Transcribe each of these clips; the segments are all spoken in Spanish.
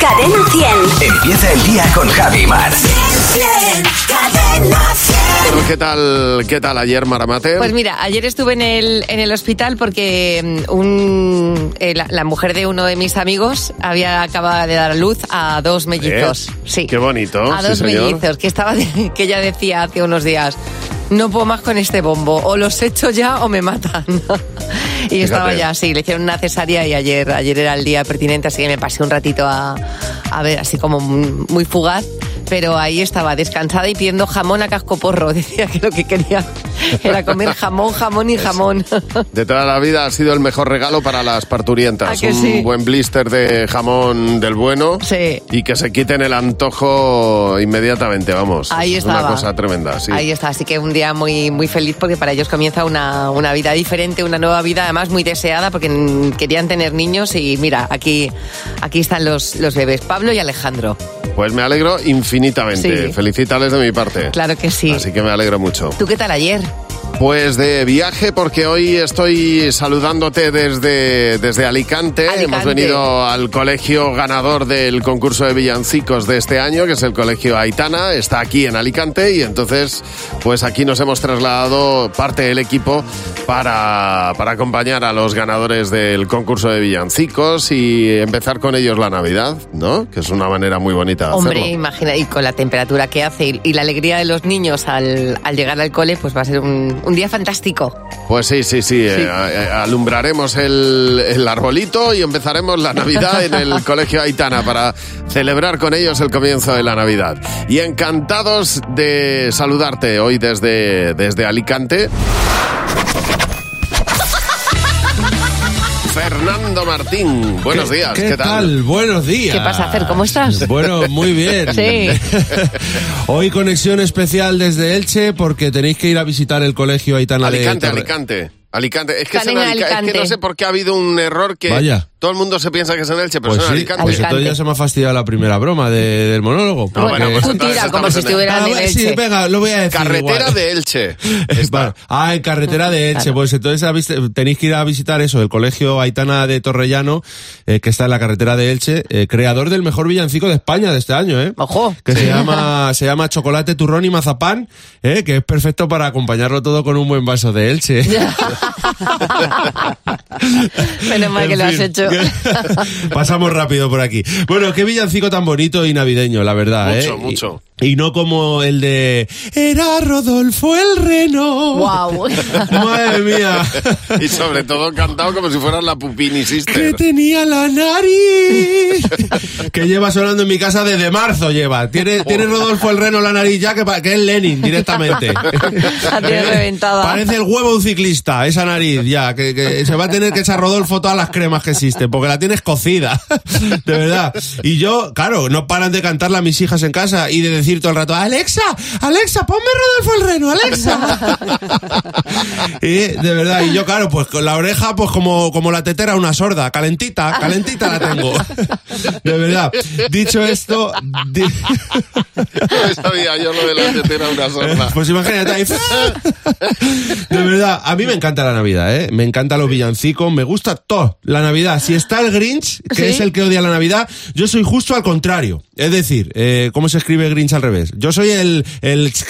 Cadena 100. Empieza el día con Javi Mar. Cadena 100. Bueno, ¿Qué tal, qué tal ayer, Maramate? Pues mira, ayer estuve en el, en el hospital porque mm, un, eh, la, la mujer de uno de mis amigos había acabado de dar a luz a dos mellizos. ¿Eh? Sí. Qué bonito, A sí, dos señor. mellizos, que, estaba de- que ella decía hace unos días, no puedo más con este bombo, o los echo ya o me matan. y estaba ya así, le hicieron una cesárea y ayer, ayer era el día pertinente, así que me pasé un ratito a, a ver, así como muy fugaz. Pero ahí estaba descansada y pidiendo jamón a cascoporro. Decía que lo que quería era comer jamón, jamón y jamón. De toda la vida ha sido el mejor regalo para las parturientas. ¿A que Un sí? buen blister de jamón del bueno. Sí. Y que se quiten el antojo inmediatamente, vamos. Ahí es estaba. una cosa tremenda, sí. Ahí está, así que un día muy, muy feliz porque para ellos comienza una, una vida diferente, una nueva vida, además muy deseada porque querían tener niños y mira, aquí, aquí están los, los bebés, Pablo y Alejandro. Pues me alegro infinitamente. Sí. Felicítales de mi parte. Claro que sí. Así que me alegro mucho. ¿Tú qué tal ayer? Pues de viaje, porque hoy estoy saludándote desde, desde Alicante. Alicante. Hemos venido al colegio ganador del concurso de villancicos de este año, que es el colegio Aitana. Está aquí en Alicante y entonces, pues aquí nos hemos trasladado parte del equipo para, para acompañar a los ganadores del concurso de villancicos y empezar con ellos la Navidad, ¿no? Que es una manera muy bonita de Hombre, hacerlo. imagina, y con la temperatura que hace y, y la alegría de los niños al, al llegar al cole, pues va a ser un, un día fantástico. Pues sí, sí, sí. eh, eh, alumbraremos el, el arbolito y empezaremos la Navidad en el Colegio Aitana para celebrar con ellos el comienzo de la Navidad. Y encantados de saludarte hoy desde, desde Alicante. Fernando Martín, buenos días, ¿qué, ¿Qué tal? Buenos días. ¿Qué pasa, Fer? ¿Cómo estás? Bueno, muy bien. Sí. Hoy conexión especial desde Elche porque tenéis que ir a visitar el colegio Aitana Alicante, de Alicante. Alicante. Es que, Alica- es que Alicante. no sé por qué ha habido un error que Vaya. Todo el mundo se piensa que es en Elche, pero Pues es en sí, Alicante. pues entonces ya se me ha fastidiado la primera broma de- del monólogo. No, bueno, pues tira como si en- estuvieran Ah, sí, venga, lo voy a decir Carretera igual. de Elche. Ah, en carretera de Elche. Claro. Pues entonces tenéis que ir a visitar eso, el colegio Aitana de Torrellano, eh, que está en la carretera de Elche, eh, creador del mejor villancico de España de este año, ¿eh? Ojo. Que se llama, se llama Chocolate, Turrón y Mazapán, ¿eh? que es perfecto para acompañarlo todo con un buen vaso de Elche. Menos mal que lo has hecho. Pasamos rápido por aquí. Bueno, qué villancico tan bonito y navideño, la verdad, Mucho, ¿eh? mucho. Y, no como el de Era Rodolfo el Reno. Guau. Madre mía. Y sobre todo cantado como si fueras la Pupini que Sister. tenía la nariz. que lleva sonando en mi casa desde marzo lleva. Tiene, tiene Rodolfo el Reno la nariz ya que, que es Lenin directamente. La tiene reventada. Parece el huevo de un ciclista, esa nariz ya, que, que se va a tener que echar Rodolfo todas las cremas que existen, porque la tienes cocida, de verdad. Y yo, claro, no paran de cantarla a mis hijas en casa y de decir todo el rato, Alexa, Alexa, ponme Rodolfo el Reno, Alexa. y de verdad, y yo, claro, pues con la oreja, pues como, como la tetera una sorda, calentita, calentita la tengo. de verdad. Dicho esto, di- No sabía yo lo de la tetera una sorda. pues imagínate ahí. De verdad, a mí me encanta la Navidad, ¿eh? Me encanta los villancicos, me gusta todo. La Navidad, si está el Grinch, que ¿Sí? es el que odia la Navidad, yo soy justo al contrario. Es decir, eh, ¿cómo se escribe Grinch al revés? Yo soy el, el.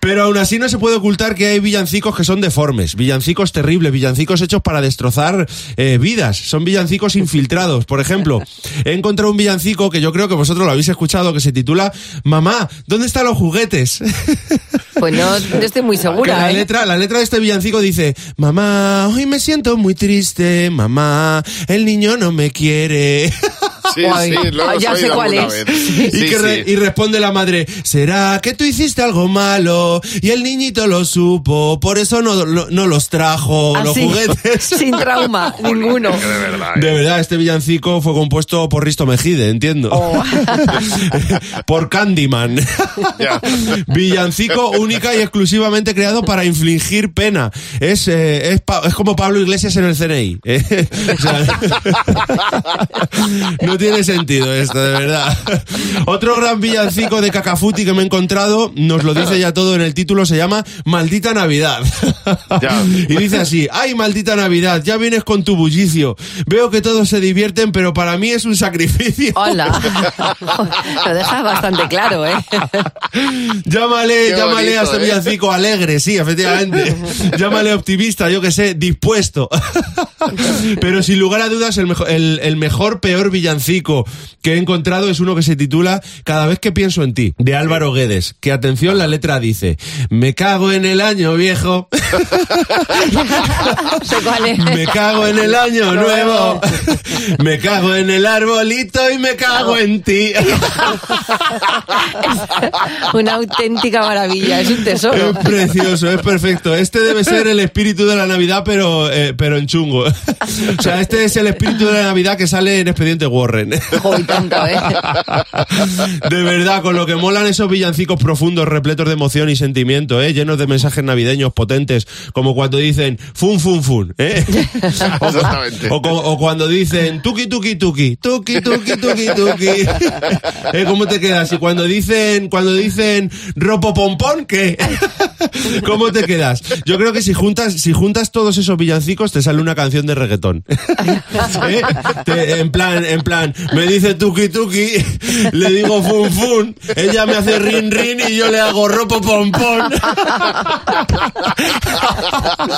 Pero aún así no se puede ocultar que hay villancicos que son deformes, villancicos terribles, villancicos hechos para destrozar eh, vidas. Son villancicos infiltrados. Por ejemplo, he encontrado un villancico que yo creo que vosotros lo habéis escuchado, que se titula Mamá, ¿dónde están los juguetes? Pues no, no estoy muy Que segura. la ¿eh? letra, la letra de este villancico dice, mamá, hoy me siento muy triste, mamá, el niño no me quiere. Sí, Ay, sí, lo ah, hemos ya sé cuál es. y, Sí, que re- y responde la madre, ¿será que tú hiciste algo malo? Y el niñito lo supo, por eso no, no, no los trajo, los Así, juguetes. Sin trauma, ninguno. De verdad. ¿eh? De verdad, este villancico fue compuesto por Risto Mejide, entiendo. Oh. por Candyman. Villancico única y exclusivamente creado para infligir pena. Es, eh, es, pa- es como Pablo Iglesias en el CNI. eh. O sea, no No tiene sentido esto, de verdad. Otro gran villancico de Cacafuti que me he encontrado, nos lo dice ya todo en el título, se llama Maldita Navidad. Y dice así, ay maldita Navidad, ya vienes con tu bullicio. Veo que todos se divierten, pero para mí es un sacrificio. Hola. Lo dejas bastante claro, ¿eh? Llámale, Qué llámale bonito, a este ¿eh? villancico alegre, sí, efectivamente. llámale optimista, yo que sé, dispuesto. Pero sin lugar a dudas, el mejor, el, el mejor, peor villancico que he encontrado es uno que se titula Cada vez que pienso en ti, de Álvaro Guedes. Que atención, la letra dice, me cago en el año viejo, me cago en el año nuevo, me cago en el arbolito y me cago en ti. Una auténtica maravilla, es un tesoro. Es precioso, es perfecto. Este debe ser el espíritu de la Navidad, pero, eh, pero en chungo. O sea, este es el espíritu de la Navidad que sale en Expediente Warren. Ojo, y tanto, ¿eh? De verdad, con lo que molan esos villancicos profundos, repletos de emoción y sentimiento, ¿eh? llenos de mensajes navideños potentes, como cuando dicen fun, fun, fun. ¿eh? O, Exactamente. o co- o cuando dicen tuki, tuki, tuki, tuki, tuki, tuki, tuki. ¿Eh? ¿Cómo te quedas? Y cuando dicen, cuando dicen ropo pompón, ¿qué? ¿Cómo te quedas? Yo creo que si juntas, si juntas todos esos villancicos, te sale una canción de reggaetón. ¿Eh? Te- en plan, en plan, me dice tuki tuki, le digo fun fun, ella me hace rin rin y yo le hago ropo pompón.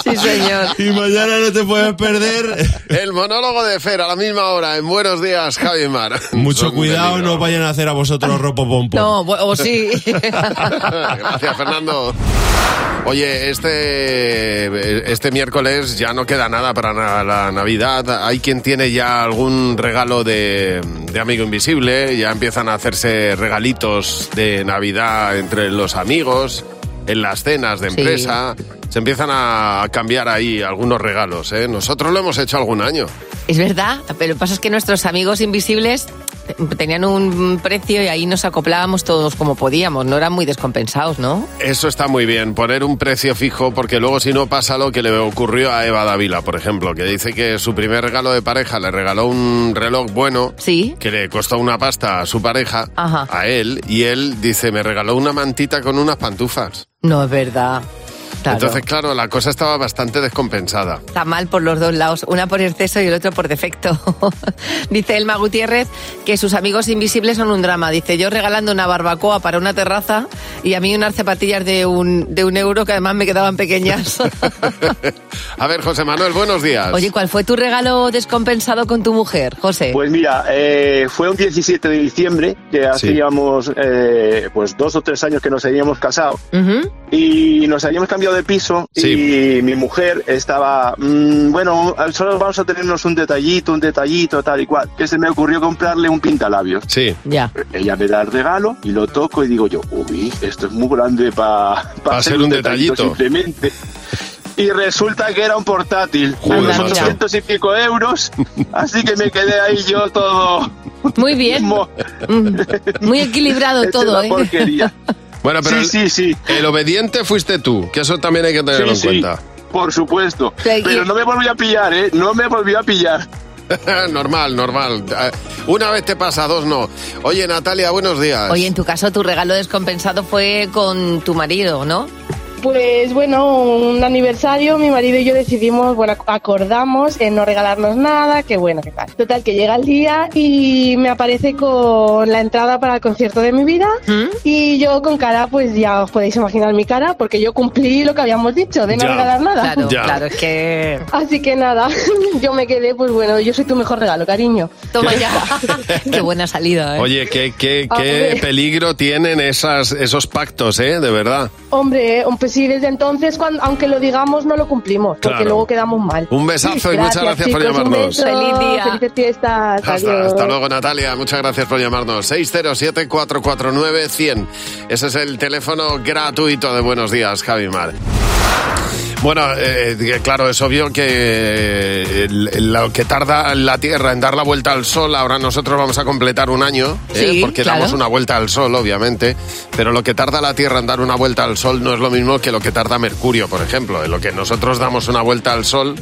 Sí, señor. Y mañana no te puedes perder. El monólogo de Fer a la misma hora en Buenos Días, Javi Mar. Mucho Son cuidado, no vayan a hacer a vosotros ropo pompón. No, o sí. Gracias, Fernando. Oye, este, este miércoles ya no queda nada para la Navidad. Hay quien tiene ya algún regalo de, de amigo invisible. Ya empiezan a hacerse regalitos de Navidad entre los amigos, en las cenas de Sí. empresa. Se empiezan a cambiar ahí algunos regalos. ¿eh? Nosotros lo hemos hecho algún año. Es verdad, pero lo que pasa es que nuestros amigos invisibles tenían un precio y ahí nos acoplábamos todos como podíamos, no eran muy descompensados, ¿no? Eso está muy bien, poner un precio fijo, porque luego si no pasa lo que le ocurrió a Eva Dávila, por ejemplo, que dice que su primer regalo de pareja le regaló un reloj bueno, Sí. que le costó una pasta a su pareja, Ajá. a él, y él dice, me regaló una mantita con unas pantufas. No es verdad. Claro. Entonces, claro, la cosa estaba bastante descompensada. Está mal por los dos lados, una por exceso y el otro por defecto. Dice Elma Gutiérrez que sus amigos invisibles son un drama. Dice, yo regalando una barbacoa para una terraza y a mí unas zapatillas de un, de un euro que además me quedaban pequeñas. a ver, José Manuel, buenos días. Oye, ¿cuál fue tu regalo descompensado con tu mujer, José? Pues mira, eh, fue un 17 de diciembre que Sí. hacíamos eh, pues dos o tres años que nos habíamos casado Ujú. Y nos habíamos cambiado de piso Sí. y mi mujer estaba, mm, bueno, solo vamos a tenernos un detallito, un detallito, tal y cual, que se me ocurrió comprarle un pintalabios. Sí. Ya. Ella me da el regalo y lo toco y digo yo, uy, esto es muy grande para Pa ser un detallito. Simplemente. Y resulta que era un portátil, Joder, unos macho. 800 y pico euros, así que me quedé ahí yo todo... Muy bien. Muy equilibrado hecho todo, una ¿eh? porquería. Bueno, pero sí, el, sí, sí. el obediente fuiste tú, que eso también hay que tenerlo Sí, en sí, cuenta. por supuesto. Pero, no me volvió a pillar, ¿eh? No me volvió a pillar. normal, normal. Eh, Una vez te pasa, dos no. Oye, Natalia, buenos días. Oye, en tu caso, tu regalo descompensado fue con tu marido, ¿no? Pues bueno, un aniversario, mi marido y yo decidimos, bueno, acordamos en no regalarnos nada, que bueno, que tal. Total, que llega el día y me aparece con la entrada para el concierto de mi vida ¿Mm? y yo con cara, pues ya os podéis imaginar mi cara, porque yo cumplí lo que habíamos dicho, de no Ya. regalar nada. Claro, Ya. claro, es que... Así que nada, yo me quedé, pues bueno, yo soy tu mejor regalo, cariño. Toma ya. Qué buena salida, ¿eh? Oye, qué, qué, qué ver. peligro tienen esas, esos pactos, ¿eh? De verdad. Hombre, pues sí, desde entonces, cuando, aunque lo digamos, no lo cumplimos, porque Claro. luego quedamos mal. Un besazo y muchas gracias por chicos, un llamarnos. beso, Feliz día. Felices fiestas. Hasta, adiós. hasta luego, Natalia. Muchas gracias por llamarnos. 607-449-100. Ese es el teléfono gratuito de Buenos Días, Javi Mar. Bueno, eh, claro, es obvio que eh, lo que tarda la Tierra en dar la vuelta al Sol, ahora nosotros vamos a completar un año, ¿eh? Sí, porque claro. damos una vuelta al Sol, obviamente, pero lo que tarda la Tierra en dar una vuelta al Sol no es lo mismo que lo que tarda Mercurio, por ejemplo. En lo que nosotros damos una vuelta al Sol,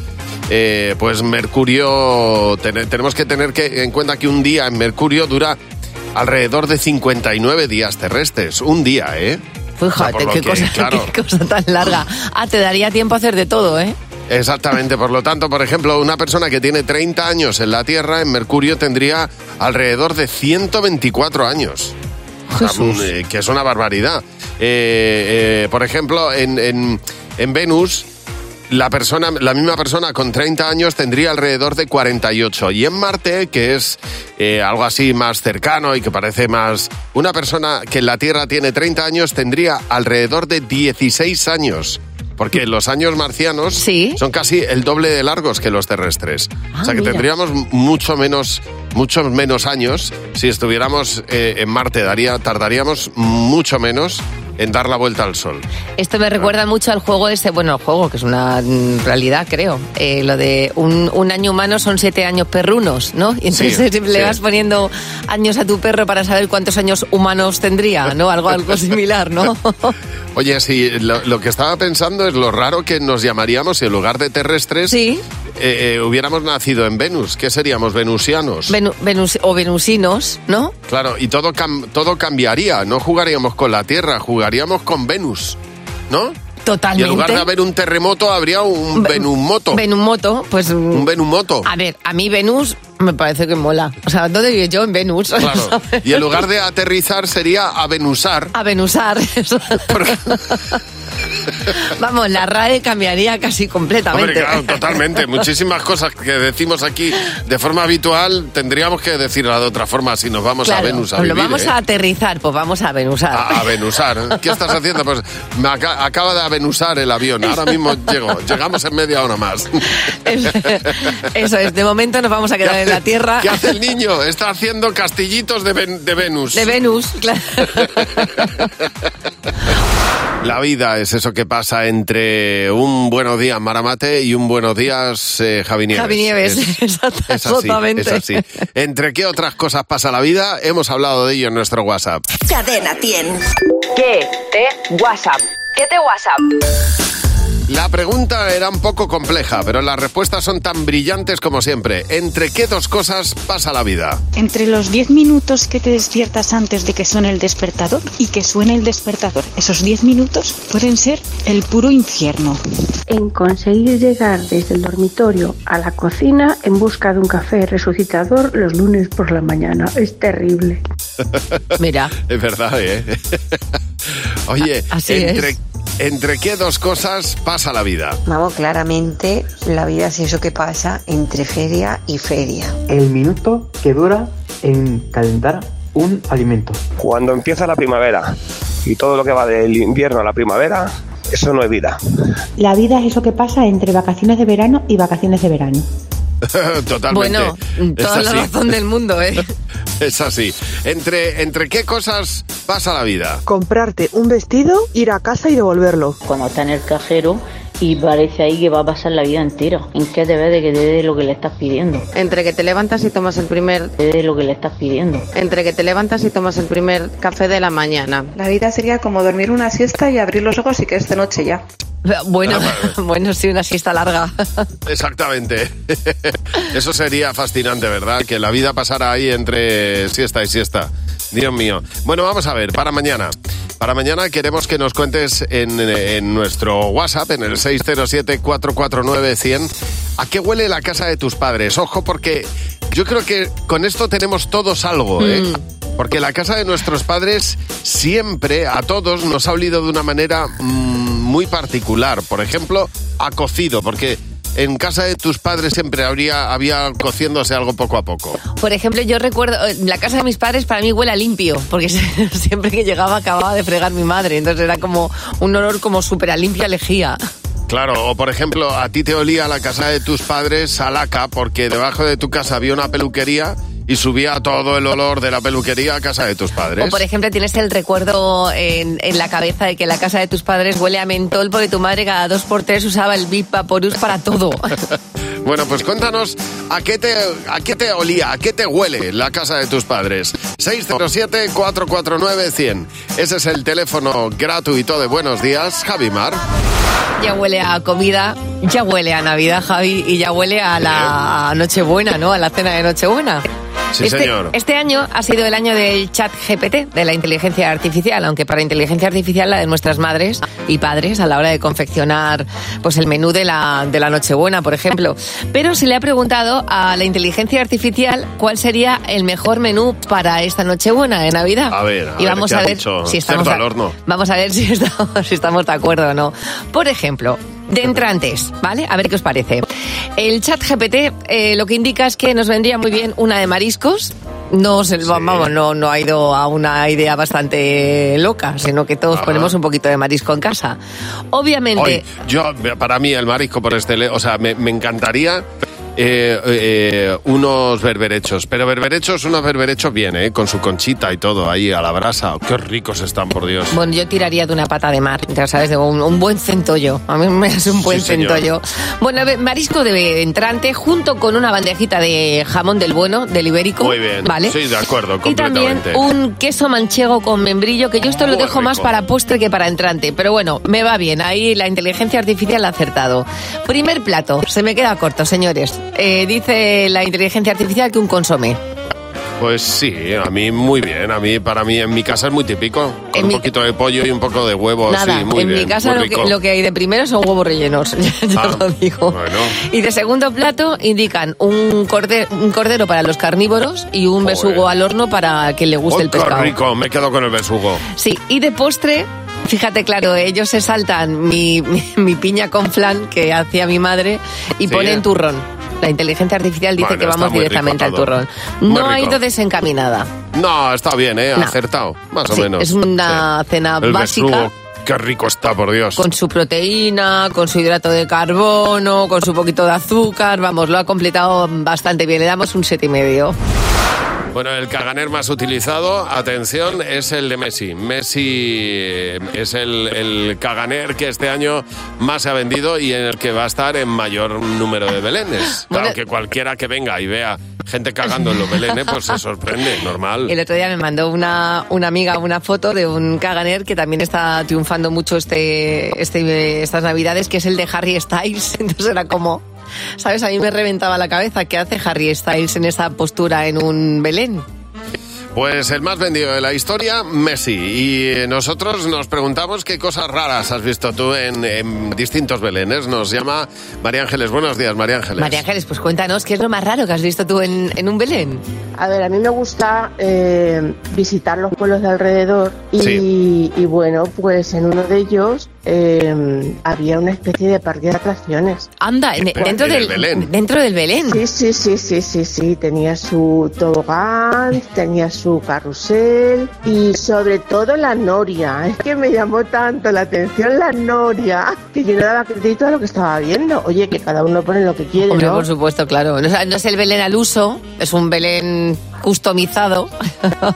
eh, pues Mercurio, ten- tenemos que tener que, en cuenta que un día en Mercurio dura alrededor de 59 días terrestres. Un día, ¿eh? O sea, Fíjate, qué, que, cosa, claro. qué cosa tan larga. Ah, te daría tiempo a hacer de todo, ¿eh? Exactamente, por lo tanto, por ejemplo, una persona que tiene 30 años en la Tierra, en Mercurio tendría alrededor de 124 años. Jesús. eh, que es una barbaridad. Eh, eh, por ejemplo, en, en- en Venus, la, persona, la misma persona con 30 años tendría alrededor de 48. Y en Marte, que es eh, algo así más cercano y que parece más... Una persona que en la Tierra tiene 30 años tendría alrededor de 16 años. Porque los años marcianos Sí. son casi el doble de largos que los terrestres. Ah, o sea que mira. tendríamos mucho menos, muchos menos años si estuviéramos eh, en Marte. Daría, tardaríamos mucho menos en dar la vuelta al Sol. Esto me recuerda mucho al juego ese, bueno, el juego, que es una realidad, creo. Eh, lo de un, un año humano son siete años perrunos, ¿no? Y entonces Sí, le sí. vas poniendo años a tu perro para saber cuántos años humanos tendría, ¿no? Algo, algo similar, ¿no? Oye, sí, lo, lo que estaba pensando es lo raro que nos llamaríamos si en lugar de terrestres Sí. eh, eh, hubiéramos nacido en Venus. ¿Qué seríamos? Venusianos. Venu- venus- o venusinos, ¿no? claro, y todo, cam- todo cambiaría. No jugaríamos con la Tierra, jugaríamos con Venus. ¿No? Totalmente. Y en lugar de haber un terremoto, habría un Ve- Venumoto. Venumoto, pues... mm, un Venumoto. A ver, a mí Venus me parece que mola. O sea, ¿dónde vivo yo? En Venus. Claro. ¿sabes? Y en lugar de aterrizar sería avenusar. A venusar. eso. Vamos, la RAE cambiaría casi completamente. Hombre, claro, totalmente. Muchísimas cosas que decimos aquí de forma habitual tendríamos que decirla de otra forma si nos vamos Claro, a Venus a pues vivir. lo vamos ¿eh? a aterrizar, pues vamos a venusar. A, a venusar. ¿Qué estás haciendo? Pues me aca- acaba de avenusar el avión. Ahora mismo llego. Llegamos en media hora más. Eso es, de momento nos vamos a quedar en la Tierra. ¿Qué hace el niño? Está haciendo castillitos de, Ven- de Venus. De Venus, claro. La vida es eso que pasa entre un buenos días Maramate y un buenos días eh, Javi Nieves. Javi Nieves, Es- exacta- es así, exactamente. es así. ¿Entre qué otras cosas pasa la vida? Hemos hablado de ello en nuestro WhatsApp. Cadena 100. ¿Qué te WhatsApp? ¿Qué te WhatsApp? La pregunta era un poco compleja, pero las respuestas son tan brillantes como siempre. ¿Entre qué dos cosas pasa la vida? Entre los 10 minutos que te despiertas antes de que suene el despertador y que suene el despertador, esos 10 minutos pueden ser el puro infierno. en conseguir llegar desde el dormitorio a la cocina en busca de un café resucitador los lunes por la mañana. Es terrible. Mira, Es verdad, ¿eh? Oye, Así entre, es. ¿Entre qué dos cosas pasa la vida? Vamos, claramente la vida es eso que pasa entre feria y feria. el minuto que dura en calentar un alimento. Cuando empieza la primavera y todo lo que va del invierno a la primavera, eso no es vida. La vida es eso que pasa entre vacaciones de verano y vacaciones de verano. Totalmente. bueno, toda la razón del mundo, ¿eh? Es así. ¿Entre, ¿Entre qué cosas pasa la vida? Comprarte un vestido, ir a casa y devolverlo. Cuando está en el cajero y parece ahí que va a pasar la vida entera. ¿En qué te ves de que te dé lo que le estás pidiendo? Entre que te levantas y tomas el primer... Te dé lo que le estás pidiendo. Entre que te levantas y tomas el primer café de la mañana. La vida sería como dormir una siesta y abrir los ojos y que es de noche ya. Bueno, bueno, sí, una siesta larga. Exactamente. Eso sería fascinante, ¿verdad? Que la vida pasara ahí entre siesta y siesta. Dios mío. Bueno, vamos a ver, para mañana. Para mañana queremos que nos cuentes en, en nuestro WhatsApp, en el 607-449-100, a qué huele la casa de tus padres. Ojo, porque yo creo que con esto tenemos todos algo, ¿eh? Porque la casa de nuestros padres siempre, a todos, nos ha olido de una manera mm, muy particular. Por ejemplo, a cocido, porque en casa de tus padres siempre habría, había cociéndose algo poco a poco. Por ejemplo, yo recuerdo, eh, la casa de mis padres para mí huele a limpio, porque siempre que llegaba acababa de fregar mi madre, entonces era como un olor como súper a limpia lejía. Claro, o por ejemplo, a ti te olía la casa de tus padres a laca porque debajo de tu casa había una peluquería y subía todo el olor de la peluquería a casa de tus padres. O por ejemplo tienes el recuerdo en, en la cabeza de que la casa de tus padres huele a mentol porque tu madre cada dos por tres usaba el Bip Vaporus para todo. Bueno, pues cuéntanos a qué te a qué te olía, a qué te huele la casa de tus padres. 607 449 100. Ese es el teléfono gratuito de Buenos Días, Javi Mar. Ya huele a comida, ya huele a Navidad, Javi, y ya huele a la Nochebuena, ¿no? A la cena de Nochebuena. Sí, este, señor. este año ha sido el año del chat GPT, de la inteligencia artificial, aunque para inteligencia artificial la de nuestras madres y padres a la hora de confeccionar pues el menú de la, de la Nochebuena, por ejemplo. Pero se le ha preguntado a la inteligencia artificial cuál sería el mejor menú para esta Nochebuena de Navidad. A ver, a y ver, vamos ¿qué a ver dicho? si estamos al horno. Vamos a ver si estamos, si estamos de acuerdo o no. Por ejemplo, de entrantes, ¿vale? A ver qué os parece. El chat GPT eh, lo que indica es que nos vendría muy bien una de mariscos. No, se- vamos, no, no ha ido a una idea bastante loca, sino que todos Ajá. ponemos un poquito de marisco en casa. Obviamente, Hoy, yo, para mí, el marisco por este, o sea, me, me encantaría eh, eh, unos berberechos, pero berberechos, unos berberechos bien, ¿eh? Con su conchita y todo ahí a la brasa. Qué ricos están, por Dios. bueno, yo tiraría de una pata de mar, ya sabes, de un, un buen centollo. A mí me hace un buen Sí, señor. centollo. Bueno, marisco de entrante junto con una bandejita de jamón del bueno, del ibérico. Muy bien. ¿Vale? Sí, de acuerdo, Y también completamente. un queso manchego con membrillo, que yo esto lo dejo más para postre que para entrante. Pero bueno, me va bien. Ahí la inteligencia artificial ha acertado. Primer plato, se me queda corto, señores. Eh, dice la inteligencia artificial que un consomé. Pues sí, a mí muy bien. A mí, para mí, en mi casa es muy típico. Con En un mi- poquito de pollo y un poco de huevo. Nada, sí, muy en bien, mi casa muy lo rico. que, lo que hay de primero son huevos rellenos, ya, Ah, lo digo. Bueno, Y de segundo plato indican un cordero, un cordero para los carnívoros y un besugo al horno para quien le guste ¡Oh, el qué pescado. rico! Me quedo con el besugo. Sí, y de postre, fíjate, claro, ellos se saltan mi, mi, mi piña con flan que hacía mi madre y Sí. ponen turrón. La inteligencia artificial dice Bueno, que vamos rico directamente al turrón. No ha ido desencaminada. No, está bien, ¿eh? No. Acertado, más o menos. es una cena El básica. besugo, qué rico está, por Dios. Con su proteína, con su hidrato de carbono, con su poquito de azúcar, vamos, lo ha completado bastante bien. Le damos un siete y medio. Bueno, el caganer más utilizado, atención, es el de Messi. Messi eh, es el, el caganer que este año más se ha vendido y en el que va a estar en mayor número de belenes. Bueno. Claro que cualquiera que venga y vea gente cagando en los belenes, pues se sorprende, normal. El otro día me mandó una, una amiga una foto de un caganer que también está triunfando mucho este, este, estas navidades, que es el de Harry Styles. Entonces era como, ¿sabes? A mí me reventaba la cabeza. ¿Qué hace Harry Styles en esa postura en un Belén? Pues el más vendido de la historia, Messi. Y nosotros nos preguntamos qué cosas raras has visto tú en, en distintos belenes. Nos llama María Ángeles. Buenos días, María Ángeles. María Ángeles, pues cuéntanos, ¿qué es lo más raro que has visto tú en, en un Belén? A ver, a mí me gusta eh, visitar los pueblos de alrededor y, Sí. y bueno, pues en uno de ellos eh, había una especie de parque de atracciones. Anda, en- dentro en el del, Belén. dentro del Belén. Sí, sí, sí, sí, sí, sí, tenía su tobogán, tenía su carrusel y sobre todo la noria. Es que me llamó tanto la atención la noria que yo no daba crédito a lo que estaba viendo. Oye, que cada uno pone lo que quiere, Hombre, ¿no? por supuesto, claro. No es el Belén al uso, es un Belén customizado.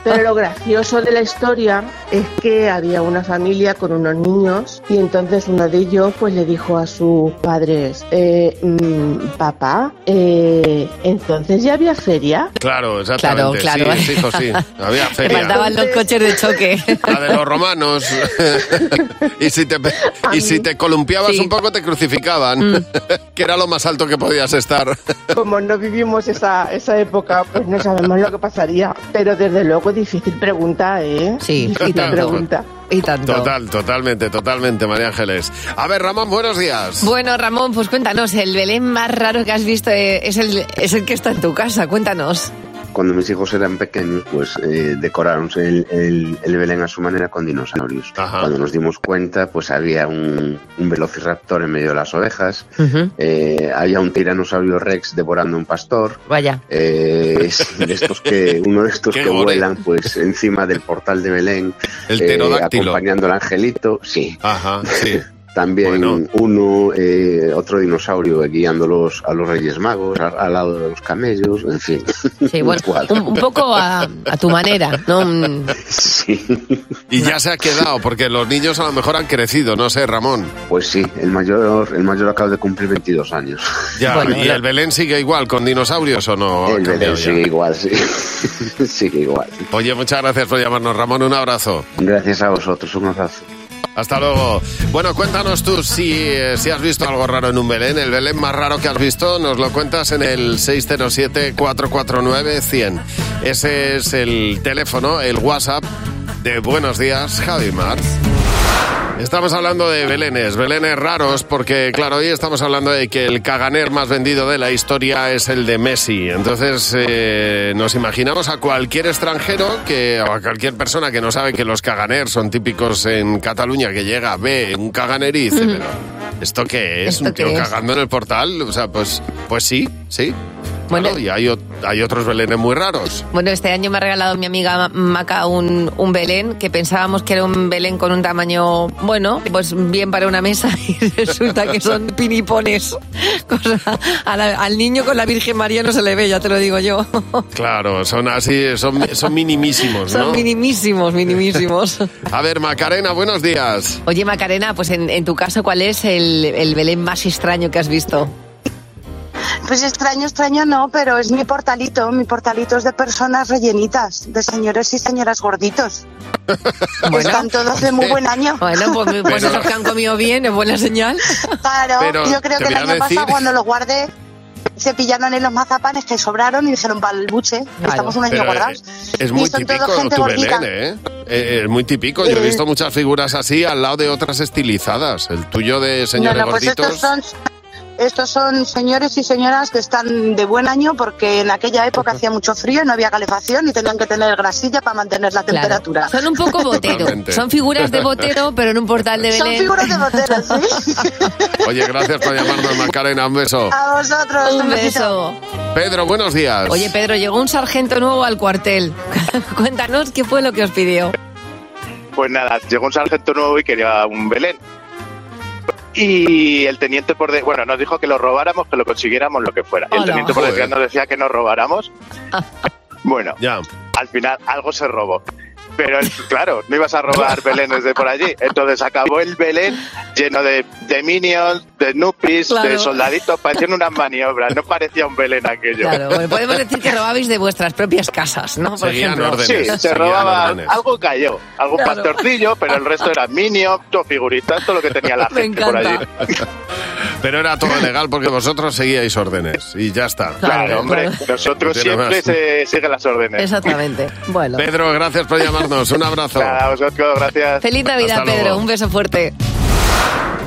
Pero lo gracioso de la historia es que había una familia con unos niños y entonces uno de ellos pues le dijo a sus padres, eh, mm, papá, eh, entonces ya había feria. Claro, exactamente. Claro, claro. Sí, hijo, sí. Había Te feria. faltaban los coches de choque. La de los romanos. y si te, y si te columpiabas Sí. un poco, te crucificaban. que era lo más alto que podías estar. Como no vivimos esa, esa época, pues no sabemos lo que pasaría. Pero desde luego difícil pregunta, ¿eh? Sí, y Difícil tanto. pregunta. Y tanto. Total, totalmente, totalmente, María Ángeles. A ver, Ramón, buenos días. Bueno, Ramón, pues cuéntanos, el Belén más raro que has visto eh, es el, es el que está en tu casa, cuéntanos. Cuando mis hijos eran pequeños, pues eh, decoraron el, el, el Belén a su manera con dinosaurios. Cuando nos dimos cuenta, pues había un, un velociraptor en medio de las ovejas, eh, había un tiranosaurio rex devorando un pastor, Vaya. eh, de estos que uno de estos que gore. vuelan pues encima del portal de Belén El eh, acompañando al angelito sí Ajá, sí. También uno, eh, otro dinosaurio guiándolos a los Reyes Magos, al, al lado de los camellos, en fin. Sí, bueno, un, un poco a, a tu manera, ¿no? Sí. Y ya se ha quedado, porque los niños a lo mejor han crecido, no sé, Ramón. Pues sí, el mayor, el mayor acaba de cumplir 22 años. Ya, Bueno, ¿Y el Belén sigue igual con dinosaurios o no? El Belén ya? sigue igual, sí. sigue igual. Oye, muchas gracias por llamarnos, Ramón. Un abrazo. Gracias a vosotros, un abrazo. Hasta luego. Bueno, cuéntanos tú si, eh, si has visto algo raro en un Belén. El Belén más raro que has visto, nos lo cuentas en el 607-449-100. Ese es el teléfono, el WhatsApp de Buenos Días, Javi Mar. Estamos hablando de belenes, belenes raros, porque claro, hoy estamos hablando de que el caganer más vendido de la historia es el de Messi. Entonces eh, nos imaginamos a cualquier extranjero que, o a cualquier persona que no sabe que los caganer son típicos en Cataluña, que llega, ve un caganer y dice, pero ¿esto qué es? ¿Esto ¿Un tío qué es? cagando en el portal? O sea, pues, pues sí, sí. Bueno. Claro, y hay, ot- hay otros belenes muy raros. Bueno, este año me ha regalado mi amiga Maca un, un Belén que pensábamos que era un Belén con un tamaño, bueno, pues bien para una mesa y resulta que son pinipones. Cosa, a la- al niño con la Virgen María no se le ve, ya te lo digo yo. Claro, son así, son, son minimísimos, ¿no? Son minimísimos, minimísimos. A ver, Macarena, buenos días. Oye, Macarena, pues en, en tu caso, ¿cuál es el, el Belén más extraño que has visto? Pues extraño, extraño no, pero es mi portalito. Mi portalito es de personas rellenitas, de señores y señoras gorditos. Están todos de muy buen año. Bueno, pues, pues Pero- esos que han comido bien, es buena señal. Claro, Pero yo creo que el año decir- pasado cuando los guardé se pillaron en los mazapanes que sobraron y dijeron para el buche, estamos un año Pero, guardados. eh, Es Y muy son todo típico gente tu gordita. Belén, ¿eh? Eh, Es muy típico. Yo he Eh. visto muchas figuras así al lado de otras estilizadas. El tuyo de No, señores no, pues gorditos. estos son, estos son señores y señoras que están de buen año porque en aquella época hacía mucho frío, no había calefacción y tenían que tener grasilla para mantener la Claro. temperatura. Son un poco botero. Totalmente. Son figuras de botero, pero en un portal de Son Belén. figuras de botero, sí. Oye, gracias por llamarnos, Macarena. Un beso. A vosotros, Un besito. beso. Pedro, buenos días. Oye, Pedro, llegó un sargento nuevo al cuartel. Cuéntanos qué fue lo que os pidió. Pues nada, llegó un sargento nuevo y quería un Belén. Y el teniente por de, bueno, nos dijo que lo robáramos, que lo consiguiéramos, lo que fuera. Y el Hola. teniente por detrás nos decía que nos robáramos. Bueno, Ya. al final algo se robó. Pero claro, no ibas a robar Belenes de por allí. Entonces acabó el Belén lleno de, de minions, de Snoopys, Claro. de soldaditos, parecían unas maniobras. No parecía un Belén aquello. Claro, bueno, podemos decir que robabais de vuestras propias casas, ¿no? Por Seguían ejemplo. órdenes. Sí, se robaba órdenes. algo cayó, algún Claro. pastorcillo, pero el resto era minion, todo figuritas, todo lo que tenía la Me gente por allí. Pero era todo legal porque vosotros seguíais órdenes. Y ya está. Claro, hombre, nosotros No siempre se siguen las órdenes. Exactamente. Bueno. Pedro, gracias por llamarnos. Un abrazo. A vosotros, gracias. Feliz Navidad. Pedro. Un beso fuerte.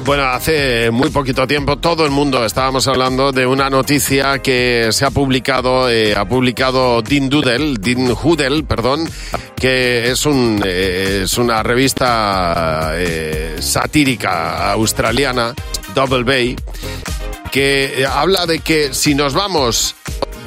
Bueno, hace muy poquito tiempo todo el mundo estábamos hablando de una noticia que se ha publicado, eh, ha publicado Dean Doodle, Dean Hoodle, perdón, que es un eh, es una revista eh, satírica australiana, Double Bay, que habla de que si nos vamos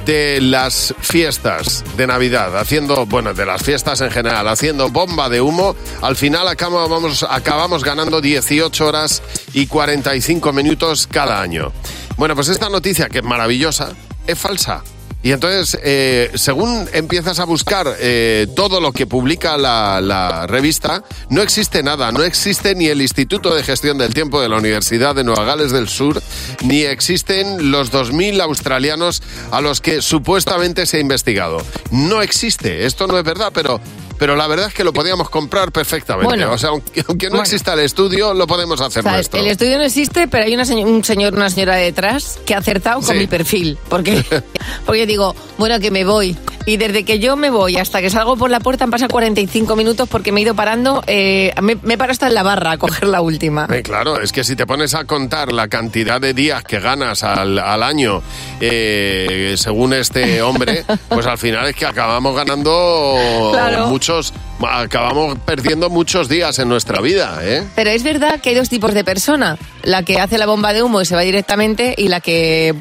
de las fiestas de Navidad, haciendo, bueno, de las fiestas en general, haciendo bomba de humo, al final acabamos, acabamos ganando 18 horas y 45 minutos cada año. Bueno, pues esta noticia, que es maravillosa, es falsa. Y entonces, eh, según empiezas a buscar eh, todo lo que publica la, la revista, no existe nada. No existe ni el Instituto de Gestión del Tiempo de la Universidad de Nueva Gales del Sur, ni existen los 2.000 australianos a los que supuestamente se ha investigado. No existe. Esto no es verdad, pero... Pero la verdad es que lo podíamos comprar perfectamente. Bueno. o sea, aunque, aunque no Bueno. exista el estudio, lo podemos hacer sea, nuestro. el estudio no existe, pero hay una seño- un señor, una señora detrás que ha acertado con Sí. mi perfil. Porque, porque digo, bueno, que me voy. Y desde que yo me voy hasta que salgo por la puerta han pasado 45 minutos porque me he ido parando. eh, me, me paro hasta en la barra a coger la última. Eh, claro, es que si te pones a contar la cantidad de días que ganas al, al año, eh, según este hombre, pues al final es que acabamos ganando Claro. Muchos, acabamos perdiendo muchos días en nuestra vida, ¿eh? Pero es verdad que hay dos tipos de persona. La que hace la bomba de humo y se va directamente y la que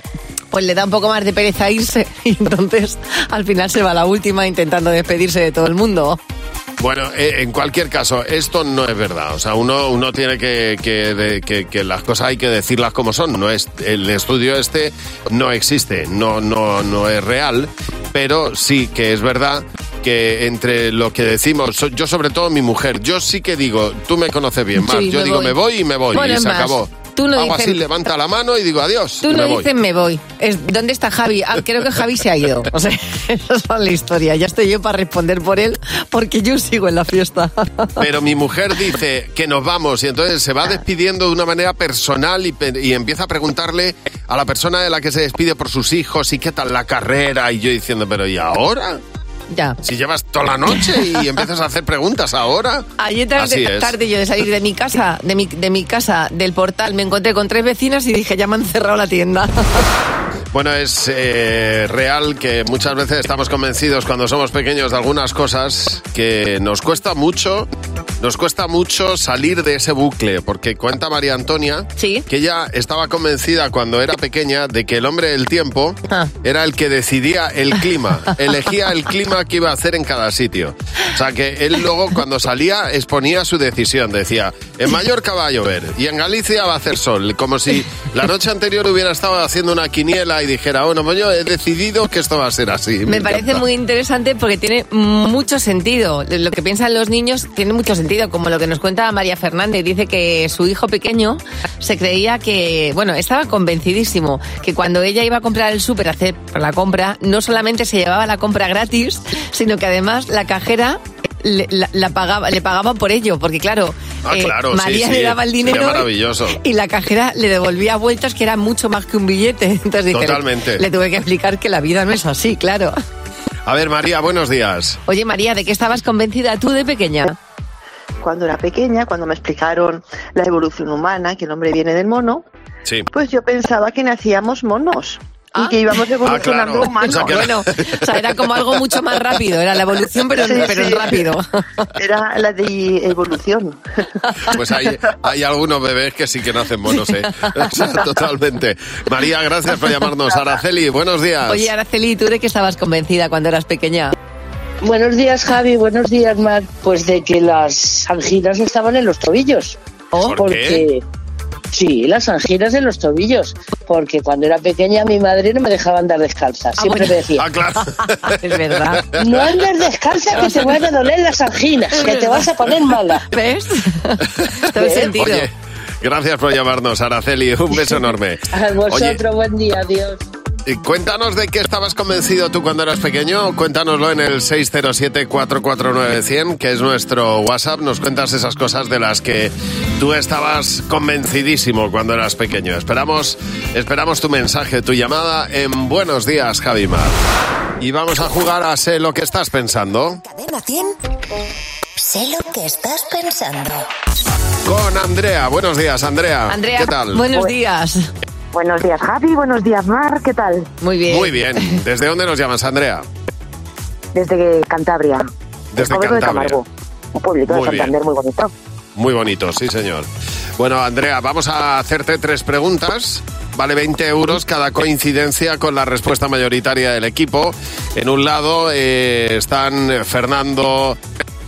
pues le da un poco más de pereza irse y entonces al final se va la última intentando despedirse de todo el mundo. Bueno, eh, en cualquier caso, esto no es verdad. O sea, uno, uno tiene que, que, que- que las cosas hay que decirlas como son. No es, el estudio este no existe, no, no, no es real, pero sí que es verdad que entre lo que decimos, so- yo sobre todo mi mujer, yo sí que digo, tú me conoces bien, Mar, Sí, yo me digo voy. me voy y me voy Bueno, y se más, acabó. tú no Hago dices- así, levanta la mano y digo adiós. Tú no me voy. dices me voy. Es, ¿Dónde está Javi? Ah, creo que Javi se ha ido. O sea, esa es la historia. Ya estoy yo para responder por él porque yo sigo en la fiesta. Pero mi mujer dice que nos vamos y entonces se va despidiendo de una manera personal y, y empieza a preguntarle a la persona de la que se despide por sus hijos y qué tal la carrera y yo diciendo, pero ¿y ahora? Ya. Si llevas toda la noche y empiezas a hacer preguntas ahora. Ayer tarde, tarde yo de salir de mi casa, de mi, de mi casa, del portal, me encontré con tres vecinas y dije, ya me han cerrado la tienda. Bueno, es eh, real que muchas veces estamos convencidos cuando somos pequeños de algunas cosas que nos cuesta mucho, nos cuesta mucho salir de ese bucle, porque cuenta María Antonia que ella estaba convencida cuando era pequeña de que el hombre del tiempo Ah. era el que decidía el clima, elegía el clima que iba a hacer en cada sitio. O sea que él luego cuando salía exponía su decisión, decía, en Mallorca va a llover y en Galicia va a hacer sol, como si la noche anterior hubiera estado haciendo una quiniela y dijera, bueno, pues yo he decidido que esto va a ser así. Me parece muy interesante porque tiene mucho sentido. Lo que piensan los niños tiene mucho sentido, como lo que nos cuenta María Fernández. Dice que su hijo pequeño se creía que, bueno, estaba convencidísimo que cuando ella iba a comprar el súper, a hacer la compra, no solamente se llevaba la compra gratis, sino que además la cajera le, la- la pagaba, le pagaba por ello, porque claro, Ah, eh, claro, sí, María sí, le daba el dinero maravilloso. y la cajera le devolvía vueltas que era mucho más que un billete. Entonces dije, Totalmente. le tuve que explicar que la vida no es así, claro. A ver, María, buenos días. Oye, María, ¿de qué estabas convencida tú de pequeña? Cuando era pequeña, cuando me explicaron la evolución humana, que el hombre viene del mono, Sí. pues yo pensaba que nacíamos monos y que íbamos evolucionando claro. humanos. O sea que- Bueno, o sea, era como algo mucho más rápido, era la evolución, pero, Sí, pero sí. rápido. Era la de evolución. Pues hay, hay algunos bebés que sí que nacen monos, ¿eh? O sea, totalmente. María, gracias por llamarnos. Araceli, buenos días. Oye, Araceli, ¿tú de qué estabas convencida cuando eras pequeña? Buenos días, Javi. Buenos días, Mar. Pues de que las anginas estaban en los tobillos. ¿Por porque sí, las anginas en los tobillos. Porque cuando era pequeña mi madre no me dejaba andar descalza. Siempre me decía. Ah, claro. es verdad. No andes descalza que te van a doler las anginas, que te vas a poner mala. ¿Ves? Todo el sentido. Oye, gracias por llamarnos, Araceli. Un beso enorme. A vosotros, Oye, buen día, adiós. Y cuéntanos de qué estabas convencido tú cuando eras pequeño. Cuéntanoslo en el 607-449-100, que es nuestro WhatsApp. Nos cuentas esas cosas de las que tú estabas convencidísimo cuando eras pequeño. Esperamos, esperamos tu mensaje, tu llamada en Buenos Días, Javimar. Y vamos a jugar a Sé lo que estás pensando. Cadena 100. Sé lo que estás pensando. Con Andrea. Buenos días, Andrea. Andrea, ¿Qué tal? buenos días. Buenos días, Javi. Buenos días, Mar. ¿Qué tal? Muy bien. Muy bien. ¿Desde dónde nos llamas, Andrea? Desde Cantabria. Desde Gobierno de Cantabria. Camargo. Un pueblito Muy de Santander bien. muy bonito. Muy bonito, sí, señor. Bueno, Andrea, vamos a hacerte tres preguntas. Vale 20 euros cada coincidencia con la respuesta mayoritaria del equipo. En un lado eh, están Fernando,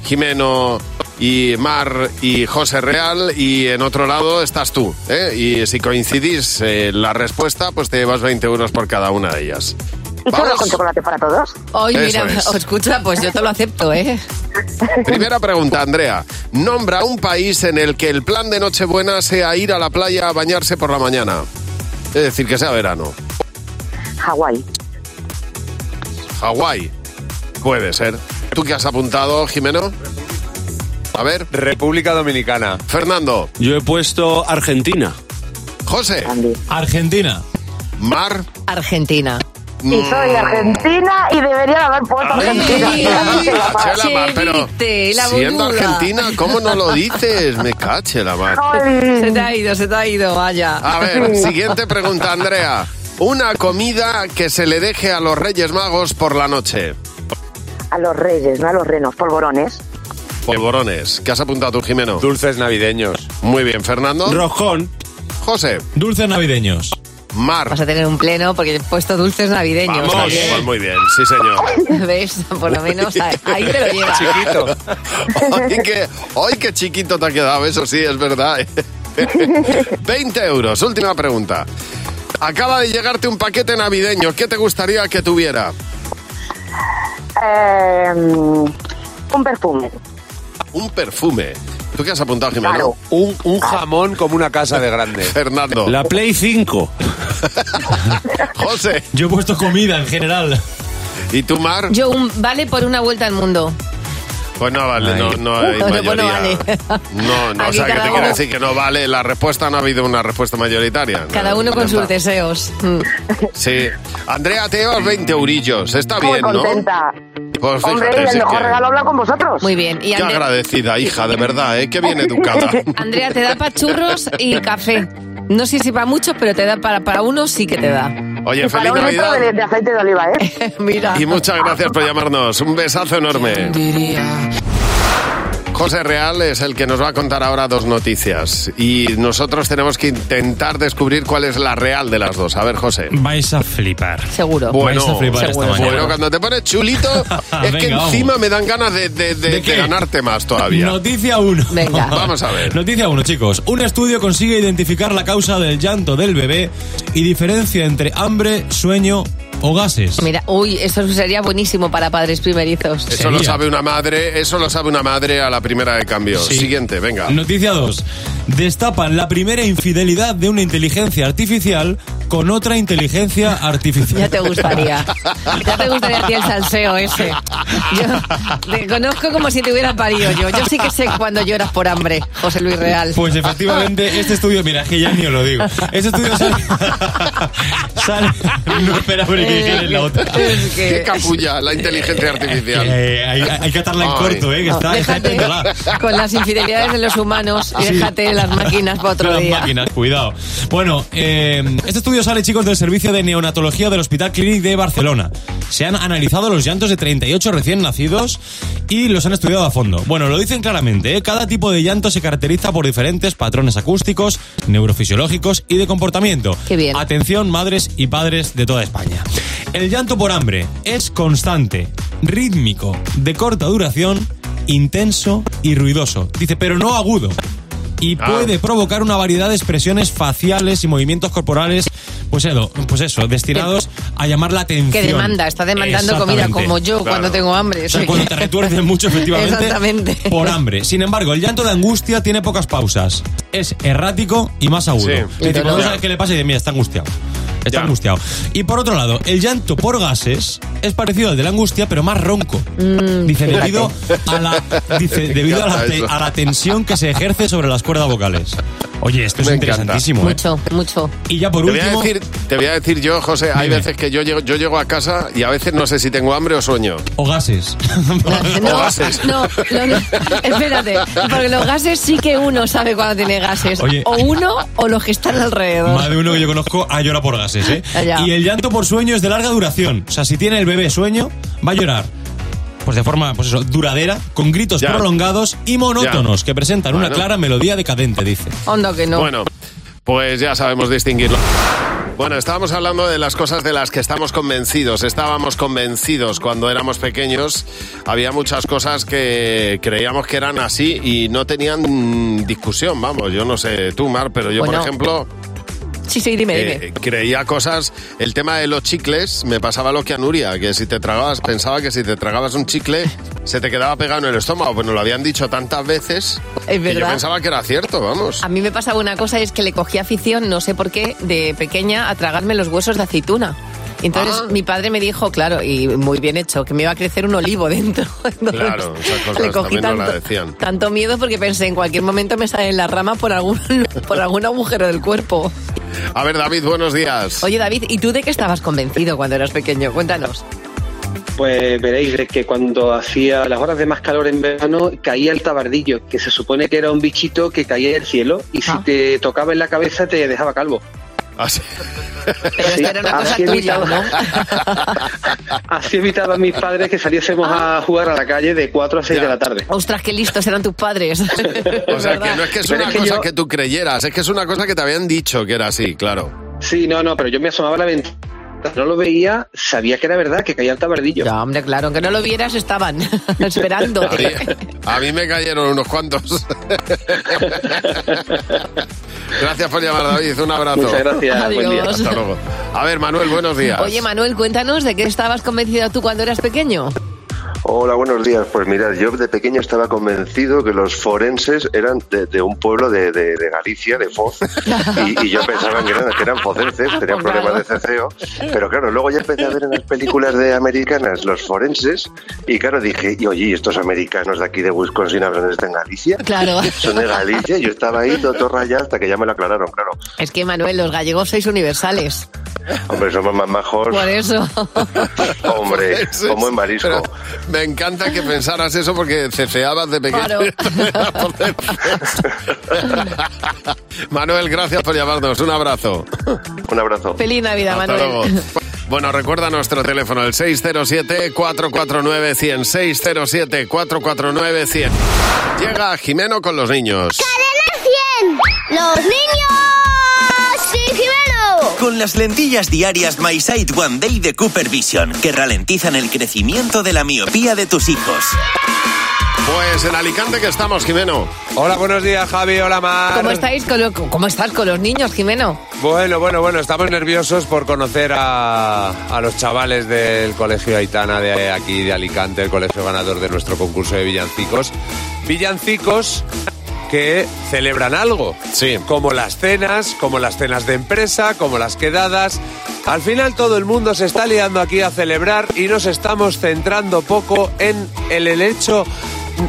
Jimeno y Mar y José Real y en otro lado estás tú. ¿eh? Y si coincidís eh, la respuesta, pues te llevas 20 euros por cada una de ellas. ¿Y churros con chocolate para todos? Hoy, Eso mira, es. o escucha, pues yo te lo acepto, ¿eh? Primera pregunta, Andrea. Nombra un país en el que el plan de Nochebuena sea ir a la playa a bañarse por la mañana. Es decir, que sea verano. Hawái. Hawái. Puede ser. ¿Tú qué has apuntado, Jimeno? A ver. República Dominicana. Fernando. Yo he puesto Argentina. José. Argentina. Mar. Argentina. Y soy argentina y debería haber puesto Argentina. Cache la mar, pero siendo argentina, ¿cómo no lo dices? Me cache la mar. Se te ha ido, se te ha ido, vaya. A ver, siguiente pregunta, Andrea. Una comida que se le deje a los Reyes Magos por la noche. A los reyes, no a los renos, polvorones. Polvorones. ¿Qué has apuntado tú, Jimeno? Dulces navideños. Muy bien, Fernando. Roscón. José. Dulces navideños. Mar. Vas a tener un pleno porque he puesto dulces navideños. Vamos, pues muy bien, sí señor. ¿Ves? Por lo menos ahí, ahí te lo llevas. Chiquito. Ay, qué, ay, qué chiquito te ha quedado, eso sí, es verdad. 20 euros, última pregunta. Acaba de llegarte un paquete navideño, ¿qué te gustaría que tuviera? Eh, un perfume. Un perfume. ¿Tú qué has apuntado, Jimeno? Claro. Un, un jamón como una casa de grande. Fernando. La Play 5. José. Yo he puesto comida en general. ¿Y tú, Mar? Yo un vale por una vuelta al mundo. Pues no vale, no, no hay Pues no mayoría. vale. No, no, o Aquí sea, que cada te quiere uno- decir que no vale la respuesta, no ha habido una respuesta mayoritaria. Cada No, uno ya con está. sus deseos. Mm. Sí. Andrea, te llevas 20 eurillos, está Muy bien, ¿no? contenta. Pues Hombre, fíjate, el sí mejor que- regalo habla con vosotros. Muy bien. Y Qué Ande- agradecida, hija, de verdad, ¿eh? Qué bien educada. Andrea, te da para churros y café. No sé si para muchos, pero te da para, para uno, sí que te da. Oye, Y para feliz Navidad. de, de aceite de oliva, ¿eh? Mira. Y muchas gracias por llamarnos. Un besazo enorme. José Real es el que nos va a contar ahora dos noticias y nosotros tenemos que intentar descubrir cuál es la real de las dos. A ver, José. Vais a flipar. Seguro. Bueno, Vais a flipar esta seguro. mañana. Bueno, cuando te pones chulito, es que Venga, vamos. encima me dan ganas de, de- de- de ganarte más todavía. Noticia 1. Venga. Vamos a ver. Noticia 1, chicos. Un estudio consigue identificar la causa del llanto del bebé y diferencia entre hambre, sueño o gases. Mira, uy, eso sería buenísimo para padres primerizos. Eso lo sabe una madre, eso lo sabe una madre a la primera de cambio. Sí. Siguiente, venga. Noticia 2. Destapan la primera infidelidad de una inteligencia artificial con otra inteligencia artificial. Ya te gustaría. Ya te gustaría a ti el salseo ese. Yo te conozco como si te hubiera parido yo. Yo sí que sé cuando lloras por hambre, José Luis Real. Pues efectivamente, este estudio, mira, es que ya ni os lo digo. Este estudio sale. sale no espera porque tienes la otra. Es que- Qué capulla, la inteligencia artificial. Eh, hay, hay que atarla en Ay. corto, eh, que está, está con las infidelidades de los humanos y Sí. déjate las máquinas para otro Las día. máquinas, cuidado. Bueno, eh, este estudio sale, chicos, del servicio de neonatología del Hospital Clínic de Barcelona. Se han analizado los llantos de 38 recién nacidos y los han estudiado a fondo. Bueno, lo dicen claramente, ¿eh? cada tipo de llanto se caracteriza por diferentes patrones acústicos, neurofisiológicos y de comportamiento. Qué bien. Atención, madres y padres de toda España. El llanto por hambre es constante, rítmico, de corta duración, intenso y ruidoso. Dice, pero no agudo y Ah. puede provocar una variedad de expresiones faciales y movimientos corporales, pues eso, pues eso destinados a llamar la atención. Que demanda, está demandando comida como yo Claro. cuando tengo hambre. O sea, Sí. cuando te retuerces mucho, efectivamente, Exactamente. por hambre. Sin embargo, el llanto de angustia tiene pocas pausas. Es errático y más agudo. Sí. Es decir, cuando no sabes qué le pasa y dices, mira, está angustiado. Está Ya. angustiado. Y por otro lado, el llanto por gases es parecido al de la angustia, pero más ronco. Mm, dice, debido a la, dice, debido a la, te- a la tensión que se ejerce sobre las cuerdas vocales. Oye, esto es Me encanta. interesantísimo. ¿eh? Mucho, mucho. Y ya por Te voy, a último. decir, te voy a decir yo, José, hay Dime. veces que yo llego, yo llego a casa y a veces no sé si tengo hambre o sueño. O gases. No, O gases. no, lo- no, espérate, porque los gases sí que uno sabe cuando tiene gases. Oye. O uno o los que están alrededor. Más de uno que yo conozco ha llorado por gases, ¿eh? Ya. Y el llanto por sueño es de larga duración. O sea, si tiene el bebé sueño, va a llorar. Pues de forma, pues eso, duradera, con gritos Ya. prolongados y monótonos, que presentan una clara melodía decadente, dice. Onda que no. Bueno, pues ya sabemos distinguirlo. Bueno, estábamos hablando de las cosas de las que estamos convencidos. Estábamos convencidos cuando éramos pequeños. Había muchas cosas que creíamos que eran así y no tenían discusión. Vamos, yo no sé tú, Mar, pero yo, Bueno, por ejemplo, Sí, sí, dime, eh, dime. creía cosas. El tema de los chicles me pasaba lo que a Nuria, que si te tragabas, pensaba que si te tragabas un chicle se te quedaba pegado en el estómago. Pues nos lo habían dicho tantas veces Es que yo pensaba que era cierto, vamos. A mí me pasaba una cosa y es que le cogí afición, no sé por qué, de pequeña a tragarme los huesos de aceituna. Entonces Ah. mi padre me dijo, claro, y muy bien hecho, que me iba a crecer un olivo dentro. Entonces, Claro, esas cosas le cogí tanto, la decían. tanto miedo porque pensé en cualquier momento me salen las ramas por algún, por algún agujero del cuerpo. A ver, David, buenos días. Oye David, ¿y tú de qué estabas convencido cuando eras pequeño? Cuéntanos. Pues veréis que cuando hacía las horas de más calor en verano caía el tabardillo, que se supone que era un bichito que caía del cielo y si Ah. te tocaba en la cabeza te dejaba calvo. Así. Pero esto era una cosa así tuya, evitaba- ¿no? Así evitaban mis padres que saliésemos a jugar a la calle de 4 a 6 de la tarde. Ostras, qué listos eran tus padres. O sea, que no es que es Pero una es que cosa yo- que tú creyeras, es que es una cosa que te habían dicho que era así, claro. Sí, no, no, pero yo me asomaba a la ventana, no lo veía, sabía que era verdad, que caía el tabardillo. Ya, hombre, claro, aunque no lo vieras, estaban esperando. A mí, a mí me cayeron unos cuantos. Gracias por llamar, David. Un abrazo. Muchas gracias, buen día. Adiós. Hasta luego. A ver, Manuel, buenos días. Oye, Manuel, cuéntanos de qué estabas convencido tú cuando eras pequeño. Hola, buenos días. Pues mirad, yo de pequeño estaba convencido que los forenses eran de, de un pueblo de, de- de Galicia, de Foz, y, y yo pensaba que eran, que eran focenses, tenían problemas de ceceo. Pero claro, luego ya empecé a ver en las películas de americanas los forenses, y claro, dije, y oye, ¿y estos americanos de aquí de Wisconsin hablan esto en Galicia? Claro. Son de Galicia, yo estaba ahí todo, todo rayado hasta que ya me lo aclararon, claro. Es que, Manuel, los gallegos sois universales. Hombre, somos más majos. Por eso. Hombre, Eso como en marisco. pero me encanta que pensaras eso porque ceceabas de pequeño. Claro. Manuel, gracias por llamarnos. Un abrazo. Un abrazo. Feliz Navidad, Hasta Manuel. luego. Bueno, recuerda nuestro teléfono, el 607-449-100. 607-449-100. Llega Jimeno con los niños. ¡Cadena 100! ¡Los niños! Con las lentillas diarias My Sight One Day de Cooper Vision, que ralentizan el crecimiento de la miopía de tus hijos. Pues en Alicante que estamos, Jimeno. Hola, buenos días, Javi. Hola, Mar. ¿Cómo estáis con lo- cómo estás con los niños, Jimeno? Bueno, bueno, bueno, estamos nerviosos por conocer a, a los chavales del Colegio Aitana de aquí de Alicante, el colegio ganador de nuestro concurso de villancicos. Villancicos que celebran algo. Sí. Como las cenas, como las cenas de empresa, como las quedadas. Al final todo el mundo se está liando aquí a celebrar y nos estamos centrando poco en el, el hecho,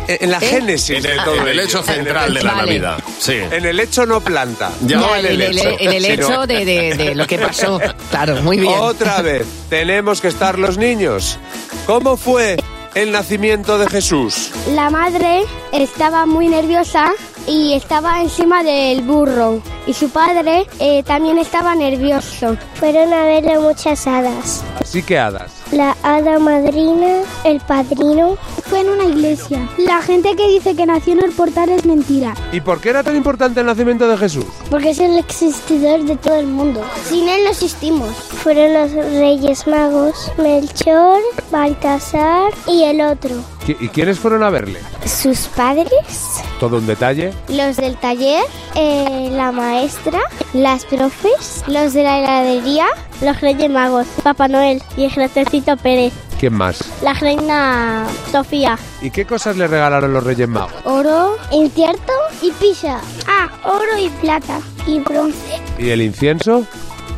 en la ¿Eh? génesis En el- de todo en el ello. hecho central de la Vale. Navidad. Sí. En el hecho no planta. Ya. no en el, hecho. en el sino- hecho de, de- de lo que pasó. Claro, muy bien. Otra vez, tenemos que estar los niños. ¿Cómo fue el nacimiento de Jesús? La madre estaba muy nerviosa y estaba encima del burro. Y su padre eh, también estaba nervioso. Fueron a verle muchas hadas. Sí que hadas. La hada madrina, el padrino. Fue en una iglesia. La gente que dice que nació en el portal es mentira. ¿Y por qué era tan importante el nacimiento de Jesús? Porque es el existidor de todo el mundo. Sin él no existimos. Fueron los reyes magos, Melchor, Baltasar y el otro. ¿Qui- ¿Y quiénes fueron a verle? Sus padres, Todo un detalle. los del taller, eh, la maestra, las profes, los de la heladería, los reyes magos, Papá Noel y el Ejército Pérez, ¿Quién más? la reina Sofía. ¿Y qué cosas le regalaron los Reyes Magos? Oro, incierto y pisa. Ah, oro y plata y bronce. ¿Y el incienso?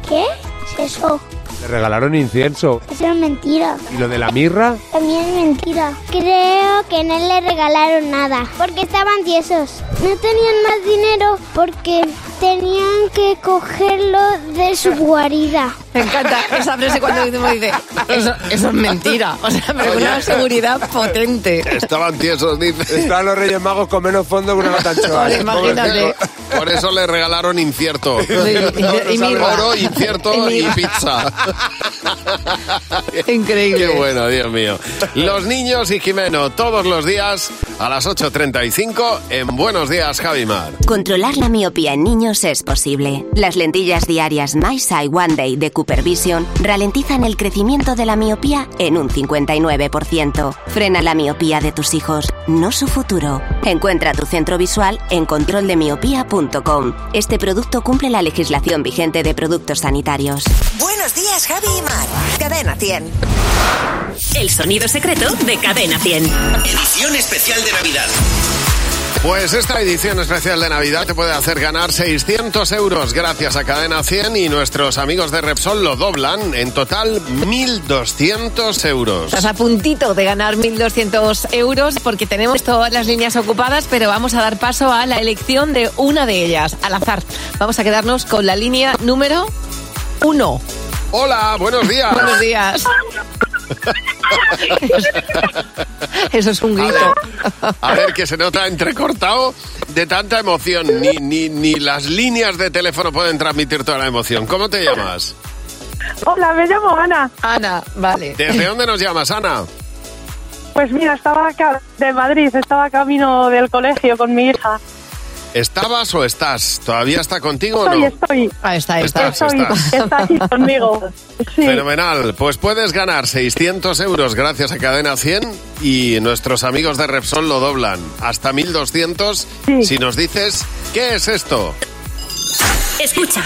¿Qué es eso? Le regalaron incienso. Eso es mentira. ¿Y lo de la mirra? También es mentira. Creo que no le regalaron nada porque estaban tiesos. No tenían más dinero porque tenían que cogerlo de su guarida. Me encanta esa frase cuando uno dice, eso, eso es mentira. O sea, pero con una seguridad potente. Estaban tiesos, dice. Estaban los Reyes Magos con menos fondo que una matanchoa. Joder, imagínate. Por eso le regalaron incierto. y- y mirra. Oro, incierto Y y pizza. Increíble. Qué bueno, Dios mío. Los niños y Jimeno, todos los días a las 8.35 en Buenos Días, Javimar. Controlar la miopía en niños es posible. Las lentillas diarias My Sight One Day de Cooper Vision ralentizan el crecimiento de la miopía en un 59%. Frena la miopía de tus hijos, no su futuro. Encuentra tu centro visual en controldemiopía.com. Este producto cumple la legislación vigente de productos sanitarios. Buenos días, Javi y Mar. Cadena 100. El sonido secreto de Cadena 100. Edición especial de Navidad. Pues esta edición especial de Navidad te puede hacer ganar 600 euros gracias a Cadena 100 y nuestros amigos de Repsol lo doblan. En total, 1.200 euros. Estás a puntito de ganar 1.200 euros porque tenemos todas las líneas ocupadas, pero vamos a dar paso a la elección de una de ellas, al azar. Vamos a quedarnos con la línea número uno. Hola, buenos días. Buenos días. Eso es un grito. A ver, que se nota entrecortado de tanta emoción. Ni, ni, ni las líneas de teléfono pueden transmitir toda la emoción. ¿Cómo te llamas? Hola, me llamo Ana. Ana, vale. ¿Desde dónde nos llamas, Ana? Pues mira, estaba acá de Madrid, estaba camino del colegio con mi hija. ¿Estabas o estás? ¿Todavía está contigo o no? estoy. Ah, está, está. Estás, Estoy, estás. está aquí conmigo. Sí. Fenomenal. Pues puedes ganar 600 euros gracias a Cadena 100 y nuestros amigos de Repsol lo doblan hasta 1200 si nos dices ¿qué es esto? Escucha,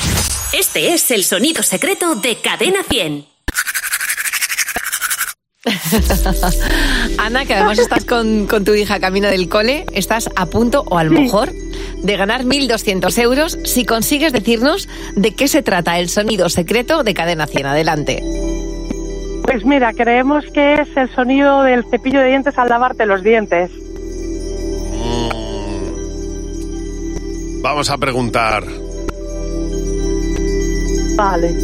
este es el sonido secreto de Cadena 100. Ana, que además estás con, con tu hija camino del cole, estás a punto o a lo mejor de ganar 1.200 euros si consigues decirnos de qué se trata el sonido secreto de Cadena 100. Adelante. Pues mira, creemos que es el sonido del cepillo de dientes al lavarte los dientes. Vamos a preguntar. Vale.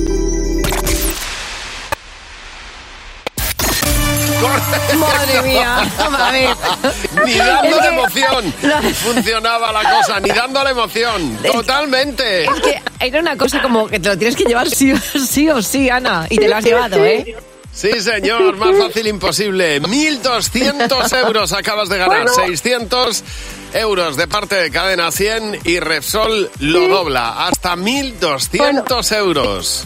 Madre mía, a ver. Ni dando Es la que- emoción funcionaba la cosa, ni dando la emoción. Totalmente. Es que era una cosa como que te lo tienes que llevar sí, o- sí o sí, Ana. Y te lo has llevado. ¿eh? Sí, señor, más fácil imposible. 1.200 euros acabas de ganar. 600 euros de parte de Cadena 100 y Repsol lo dobla. Hasta 1.200 euros.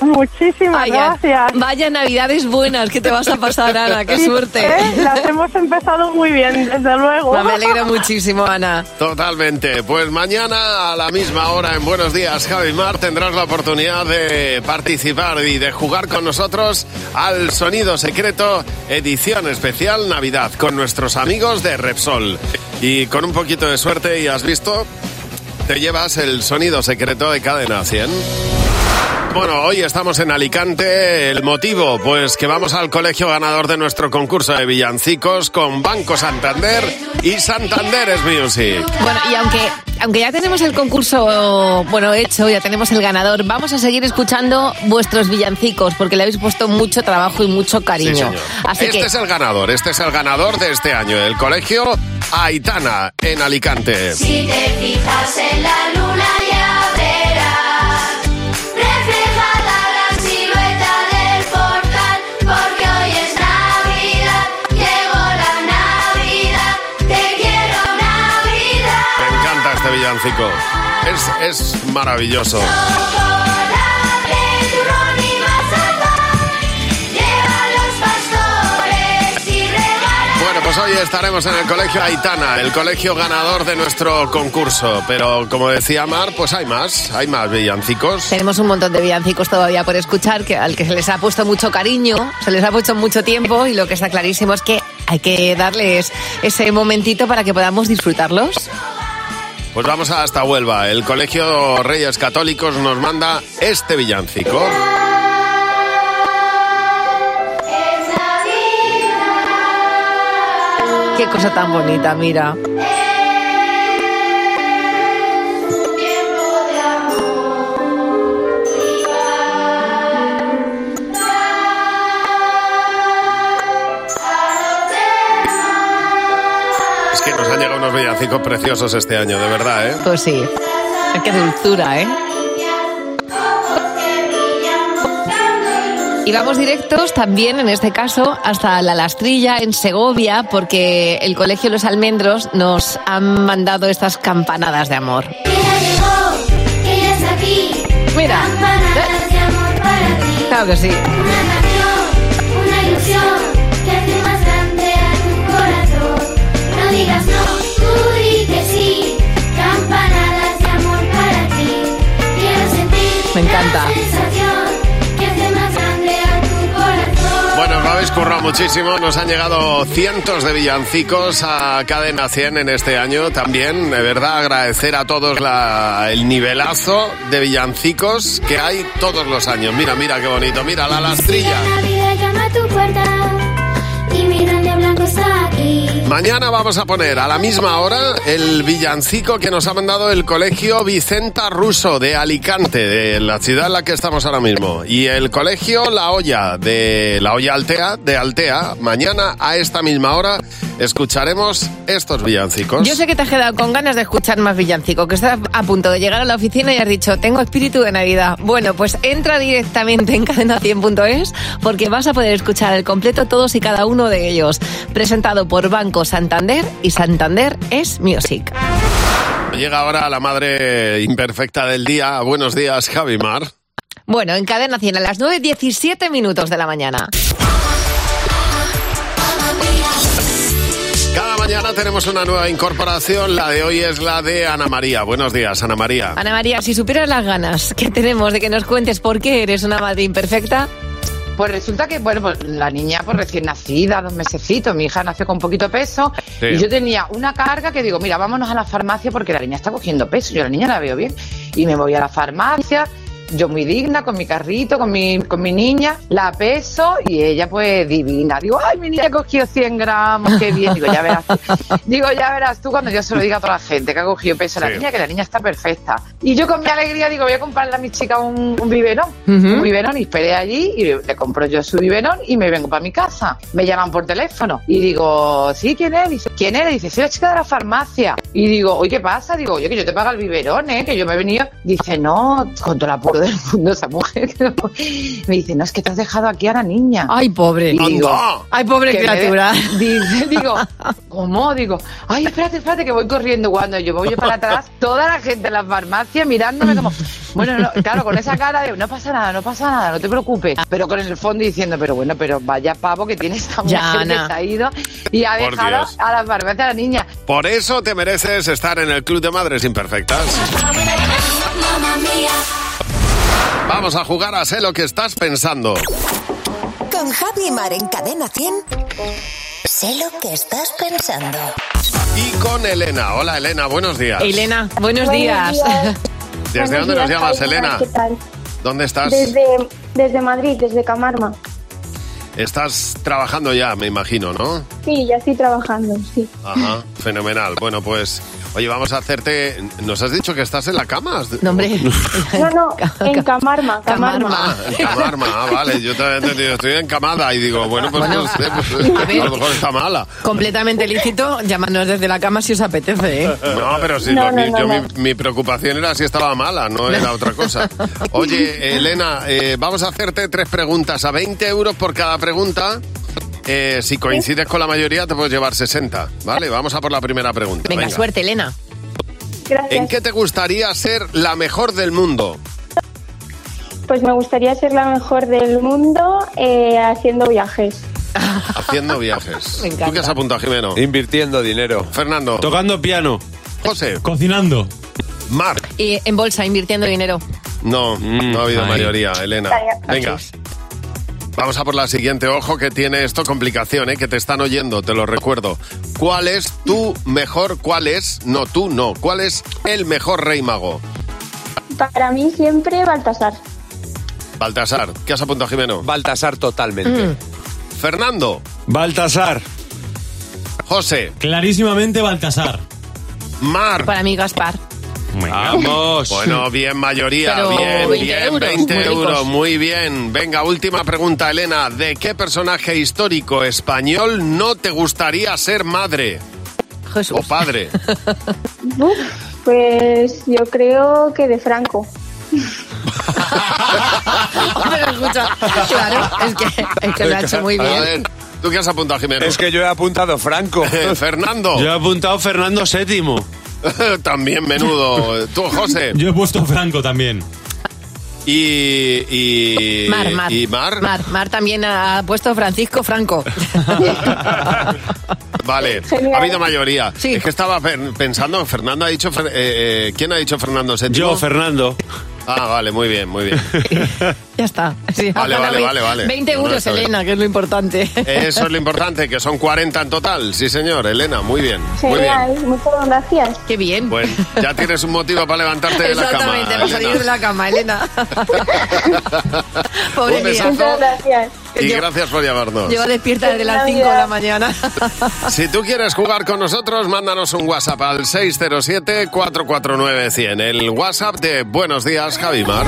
Muchísimas gracias. vaya navidades buenas que te vas a pasar, Ana. Qué Sí, suerte. ¿eh? Las hemos empezado muy bien, desde luego. Me alegro muchísimo, Ana. Totalmente. Pues mañana a la misma hora en Buenos Días, Javi Mar, tendrás la oportunidad de participar y de jugar con nosotros al Sonido Secreto, edición especial Navidad, con nuestros amigos de Repsol. Y con un poquito de suerte, y has visto, te llevas el Sonido Secreto de Cadena 100. Bueno, hoy estamos en Alicante. El motivo, pues que vamos al colegio ganador de nuestro concurso de villancicos con Banco Santander y Santander es Music. Bueno, y aunque, aunque ya tenemos el concurso bueno hecho, ya tenemos el ganador, vamos a seguir escuchando vuestros villancicos porque le habéis puesto mucho trabajo y mucho cariño. Sí, señor. Así este que es el ganador, este es el ganador de este año, el colegio Aitana en Alicante. Si te fijas en la luna villancico. Es, es maravilloso. Pues hoy estaremos en el colegio Aitana, el colegio ganador de nuestro concurso. Pero como decía Mar, pues hay más, hay más villancicos. tenemos un montón de villancicos todavía por escuchar, que al que se les ha puesto mucho cariño, se les ha puesto mucho tiempo y lo que está clarísimo es que hay que darles ese momentito para que podamos disfrutarlos. Pues vamos hasta Huelva. El colegio Reyes Católicos nos manda este villancico. Qué cosa tan bonita, mira. Unos villancicos preciosos este año, de verdad, ¿eh? Pues sí. Qué dulzura, ¿eh? Y vamos directos también, en este caso, hasta La Lastrilla, en Segovia, porque el Colegio Los Almendros nos han mandado estas campanadas de amor. Mira. Campanadas de amor para ti. Claro que sí. Una canción, una ilusión que hace más grande a tu corazón. No digas no, tu corazón. Bueno, os lo habéis currado muchísimo. Nos han llegado cientos de villancicos a Cadena 100 en este año. También, de verdad, agradecer a todos la- el nivelazo de villancicos que hay todos los años. Mira, mira qué bonito. Mira la lastrilla. La vida llama a tu puerta y mi grande blanco está aquí. Mañana vamos a poner a la misma hora el villancico que nos ha mandado el colegio Vicenta Russo de Alicante, de la ciudad en la que estamos ahora mismo. Y el colegio La Olla, de La Olla Altea, de Altea. Mañana a esta misma hora escucharemos estos villancicos. Yo sé que te has quedado con ganas de escuchar más villancico, que estás a punto de llegar a la oficina y has dicho, tengo espíritu de Navidad. Bueno, pues entra directamente en cadena100.es porque vas a poder escuchar al completo todos y cada uno de ellos. Presentado por Banco Santander y Santander es Music. Llega ahora la madre imperfecta del día. Buenos días, Javi Mar. Bueno, en Cadena 100 a las 9.17 minutos de la mañana. Mañana tenemos una nueva incorporación. La de hoy es la de Ana María. Buenos días, Ana María. Ana María, si supieras las ganas que tenemos de que nos cuentes por qué eres una madre imperfecta, Pues resulta que, bueno, pues la niña pues recién nacida, dos mesecitos, mi hija nació con poquito peso Sí. y yo tenía una carga que digo, mira, vámonos a la farmacia porque la niña está cogiendo peso, yo la niña la veo bien y me voy a la farmacia, yo muy digna con mi carrito, con mi, con mi niña, la peso y ella pues divina. Digo, ay, mi niña ha cogido 100 gramos, qué bien. Digo, ya verás, digo, ya verás tú cuando yo se lo diga a toda la gente que ha cogido peso la Sí. niña, que la niña está perfecta. Y yo con mi alegría digo, voy a comprarle a mi chica un, un biberón, Ujú. un biberón y esperé allí y le compro yo su biberón y me vengo para mi casa. Me llaman por teléfono y digo, sí, ¿quién es? Dice, ¿quién eres? Dice, soy la chica de la farmacia. Y digo, oye, ¿qué pasa? Digo, oye, que yo te pago el biberón, ¿eh? Que yo me he venido. Dice, no, con todo el mundo esa mujer. que no- Me dice, no, es que te has dejado aquí a la niña. Ay, pobre. Y digo. Ay, pobre me- criatura. Dice, digo, ¿cómo? Digo, ay, espérate, espérate, que voy corriendo. Cuando yo voy para atrás, toda la gente en la farmacia mirándome como, bueno, no, claro, con esa cara de, no pasa nada, no pasa nada, no te preocupes. Pero con el fondo diciendo, pero bueno, pero vaya pavo que tiene esta mujer Ya, que Ana. se ha ido y ha Por dejado Dios. a la farmacia a la niña. Por eso te mereces estar en el Club de Madres Imperfectas. Vamos a jugar a sé lo que estás pensando. Con Javi Mar en Cadena 100. Sé lo que estás pensando. Y con Elena. Hola Elena, buenos días. Elena, buenos, Buenos días. días. ¿Desde Buenos dónde nos llamas, Javi, Elena? ¿Qué tal? ¿Dónde estás? Desde, desde Madrid, desde Camarma. Estás trabajando ya, me imagino, ¿no? Sí, ya estoy trabajando, sí. Ajá, fenomenal. Bueno, pues, oye, vamos a hacerte... ¿Nos has dicho que estás en la cama? No, hombre. No, no, en Camarma, Camarma. Ah, en Camarma, ah, vale, yo te había entendido, estoy encamada y digo, bueno, pues, Bueno, no sé, pues, a lo mejor está mala. Completamente lícito, llámanos desde la cama si os apetece, ¿eh? No, pero No, lo- mi, yo, no. Mi, mi preocupación era si estaba mala, no era otra cosa. Oye, Elena, eh, vamos a hacerte tres preguntas a 20 euros por cada pregunta. Eh, si coincides con la mayoría, te puedes llevar 60, ¿vale? Vamos a por la primera pregunta. Venga, Venga. suerte, Elena. ¿En qué te gustaría ser la mejor del mundo? Pues me gustaría ser la mejor del mundo eh, haciendo viajes. Haciendo viajes. Me encanta. ¿Tú qué has apuntado, Jimeno? Invirtiendo dinero. Fernando. Tocando piano. José. Cocinando. Mar. Y en bolsa, invirtiendo dinero. No, no ha habido ahí. mayoría, Elena. Venga. Vamos a por la siguiente. Ojo que tiene esto complicación, ¿eh? que te están oyendo, te lo recuerdo. ¿Cuál es tu mejor, cuál es, no tú, no, cuál es el mejor rey mago? Para mí siempre Baltasar. Baltasar. ¿Qué has apuntado, Jimeno? Baltasar totalmente. Fernando. Baltasar. José. Clarísimamente Baltasar. Mar. Para mí, Gaspar. Vamos. Bueno, bien, mayoría, Pero bien, 20 bien, euros, 20 muy euros, muy bien. Venga, última pregunta, Elena. ¿De qué personaje histórico español no te gustaría ser madre? Jesús. O padre. Pues yo creo que de Franco. Hombre, escucha, claro, es que, es que lo ha hecho muy A bien. ver, ¿tú qué has apuntado, Jimeno? Es que yo he apuntado Franco. Fernando. Yo he apuntado Fernando VII. También menudo. Tú, José. Yo he puesto Franco también. Y, y, Mar, Mar. y Mar. Mar, Mar también ha puesto Francisco Franco. Vale, Genial. ha habido mayoría. Es que estaba pen- pensando, Fernando ha dicho... Eh, eh, ¿Quién ha dicho Fernando VII? Yo, Fernando. Ah, vale, muy bien, muy bien. Ya está. Sí, Vale, vale, vale, vale. 20 No, no, euros, está bien. Elena, que es lo importante. Eso es lo importante, que son 40 en total. Sí, señor, Elena, muy bien. Muy bien. Genial, muchas gracias. Qué bien. Pues ya tienes un motivo para levantarte de la cama. Exactamente, para salir Elena. de la cama, Elena. Pobre Un besazo. Muchas gracias. Y gracias por llamarnos. Lleva despierta desde las 5 de la mañana. Si tú quieres jugar con nosotros, mándanos un WhatsApp al 607-449-100. El WhatsApp de Buenos Días, Javimar.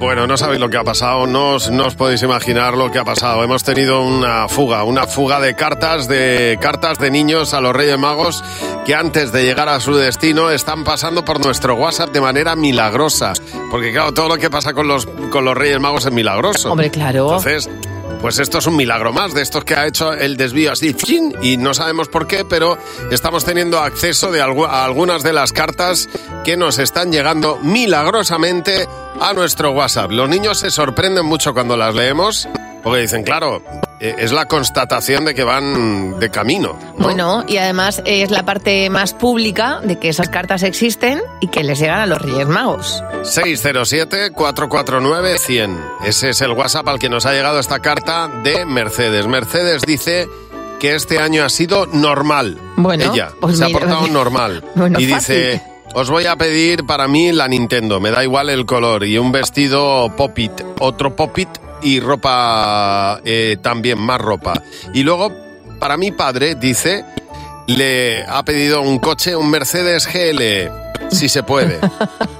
Bueno, no sabéis lo que ha pasado, no os, no os podéis imaginar lo que ha pasado. Hemos tenido una fuga, una fuga de cartas, de cartas de niños a los Reyes Magos que antes de llegar a su destino están pasando por nuestro WhatsApp de manera milagrosa. Porque claro, todo lo que pasa con los, con los Reyes Magos es milagroso. Hombre, claro. Entonces, pues esto es un milagro más de estos que ha hecho el desvío así y no sabemos por qué, pero estamos teniendo acceso de a algunas de las cartas que nos están llegando milagrosamente a nuestro WhatsApp. Los niños se sorprenden mucho cuando las leemos porque dicen, claro, eh, es la constatación de que van de camino. Bueno, y además es la parte más pública de que esas cartas existen y que les llegan a los Reyes Magos. 607-449-100. Ese es el WhatsApp al que nos ha llegado esta carta de Mercedes. Mercedes dice que este año ha sido normal. Bueno, Ella pues se mira, ha portado normal. Bueno, y fácil. dice, os voy a pedir para mí la Nintendo, me da igual el color, y un vestido popit, otro popit y ropa eh, también, más ropa. Y luego, para mi padre, dice, le ha pedido un coche, un Mercedes GL. Si se puede.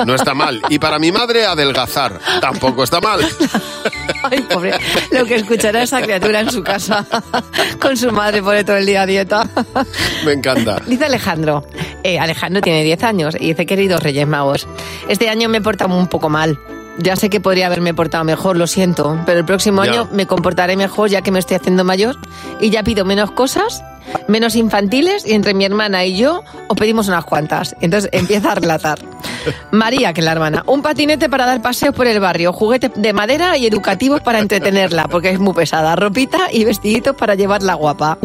No está mal. Y para mi madre, adelgazar. Tampoco está mal. Ay, pobre. Lo que escuchará esa criatura en su casa con su madre pone todo el día a dieta. Me encanta. Dice Alejandro. eh, Alejandro tiene 10 años y dice, queridos Reyes Magos, este año me he portado un poco mal. Ya sé que podría haberme portado mejor, lo siento, pero el próximo Ya. año me comportaré mejor ya que me estoy haciendo mayor y ya pido menos cosas, menos infantiles y entre mi hermana y yo os pedimos unas cuantas. Entonces empieza a relatar. María, que es la hermana, un patinete para dar paseos por el barrio, juguetes de madera y educativos para entretenerla, porque es muy pesada, ropita y vestiditos para llevarla guapa.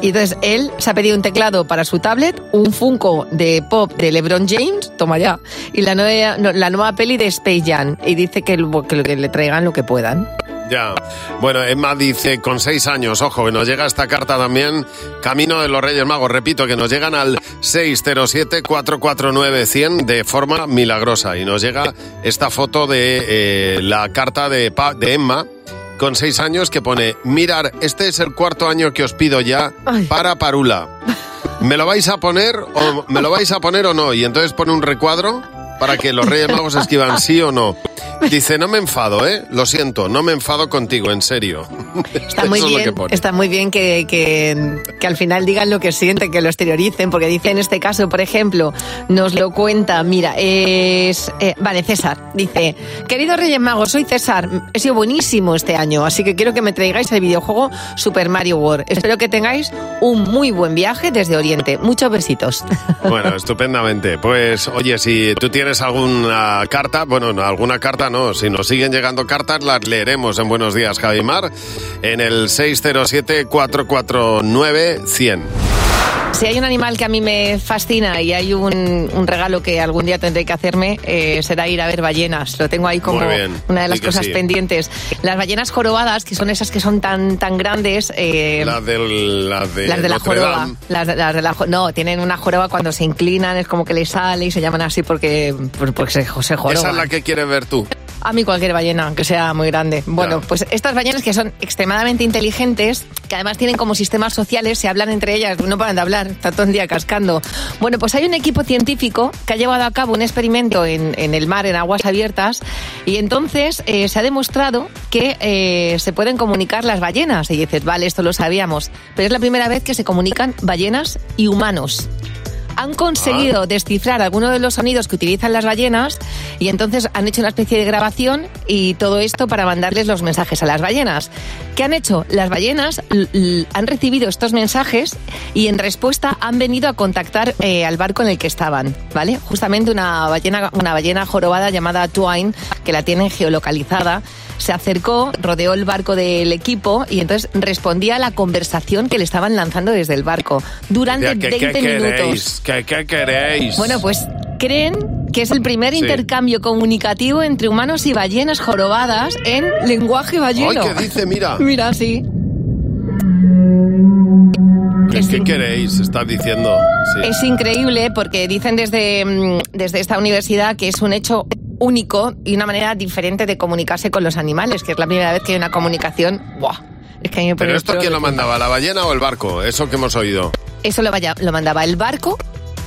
Y entonces él se ha pedido un teclado para su tablet, un Funko de pop de LeBron James, toma ya, y la nueva, la nueva peli de Space Jam. Y dice que, que le traigan lo que puedan. Ya. Bueno, Emma dice, con seis años, ojo, que nos llega esta carta también, Camino de los Reyes Magos, repito, que nos llegan al 607-449-100 de forma milagrosa. Y nos llega esta foto de eh, la carta de, Pa- de Emma, con seis años, que pone, mirar, este es el cuarto año que os pido ya para Parula. ¿Me lo vais a poner o me lo vais a poner o no? Y entonces pone un recuadro para que los Reyes Magos escriban sí o no. Dice, no me enfado, ¿eh? Lo siento, no me enfado contigo, en serio. Está muy bien, está muy bien que, que, que al final digan lo que sienten, que lo exterioricen, porque dice en este caso, por ejemplo, nos lo cuenta, mira, es... eh, vale, César, dice, querido Reyes Magos, soy César, he sido buenísimo este año, así que quiero que me traigáis el videojuego Super Mario World. Espero que tengáis un muy buen viaje desde Oriente. Muchos besitos. Bueno, estupendamente. Pues, oye, si tú tienes alguna carta, bueno, no, alguna carta no, si nos siguen llegando cartas, las leeremos en Buenos Días, Javimar, en el 607-449-100. Si hay un animal que a mí me fascina y hay un, un regalo que algún día tendré que hacerme, eh, será ir a ver ballenas. Lo tengo ahí como una de las cosas sí. pendientes. Las ballenas jorobadas, que son esas que son tan, tan grandes. eh, La, del, de, las de la Notre joroba. Dame. Las de, las de la no, tienen una joroba cuando se inclinan, es como que les sale y se llaman así porque, pues, porque se, se joroban. Esa es la que quieres ver tú. A mí cualquier ballena, que sea muy grande. Bueno, pues estas ballenas que son extremadamente inteligentes, que además tienen como sistemas sociales, se hablan entre ellas, no paran de hablar, está todo el día cascando. Bueno, pues hay un equipo científico que ha llevado a cabo un experimento en, en el mar, en aguas abiertas, y entonces eh, se ha demostrado que eh, se pueden comunicar las ballenas. Y dices, vale, esto lo sabíamos, pero es la primera vez que se comunican ballenas y humanos han conseguido descifrar algunos de los sonidos que utilizan las ballenas y entonces han hecho una especie de grabación y todo esto para mandarles los mensajes a las ballenas. ¿Qué han hecho? Las ballenas han recibido estos mensajes y en respuesta han venido a contactar eh, al barco en el que estaban, ¿vale? Justamente una ballena, una ballena jorobada llamada Twine, que la tienen geolocalizada, se acercó, rodeó el barco del equipo y entonces respondía a la conversación que le estaban lanzando desde el barco durante ¿qué, 20 qué minutos. queréis? ¿Qué, qué queréis? Bueno, pues creen que es el primer Sí. intercambio comunicativo entre humanos y ballenas jorobadas en lenguaje balleno. Ay, ¿qué dice? Mira. Mira, sí. ¿Qué, qué queréis? Estás diciendo. Sí. Es increíble porque dicen desde, mm, desde esta universidad que es un hecho único y una manera diferente de comunicarse con los animales, que es la primera vez que hay una comunicación. ¡Buah! Es que a mí me ¿Pero esto quién lo mandaba? ¿La ballena o el barco? Eso que hemos oído. Eso lo, vaya- lo mandaba el barco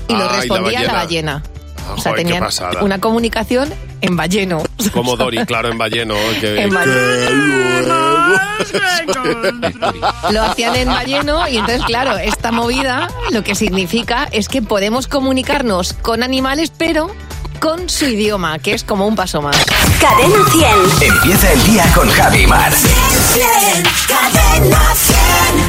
y lo Ah, y la respondía la ballena. ballena. Ah, o sea, joder, tenían una comunicación en balleno. Como Dory, claro, en balleno. Que, En Lo hacían en balleno y entonces, claro, esta movida lo que significa es que podemos comunicarnos con animales, pero con su idioma, que es como un paso más. Cadena 100. Empieza el día con Javi Mar. 100, cadena 100.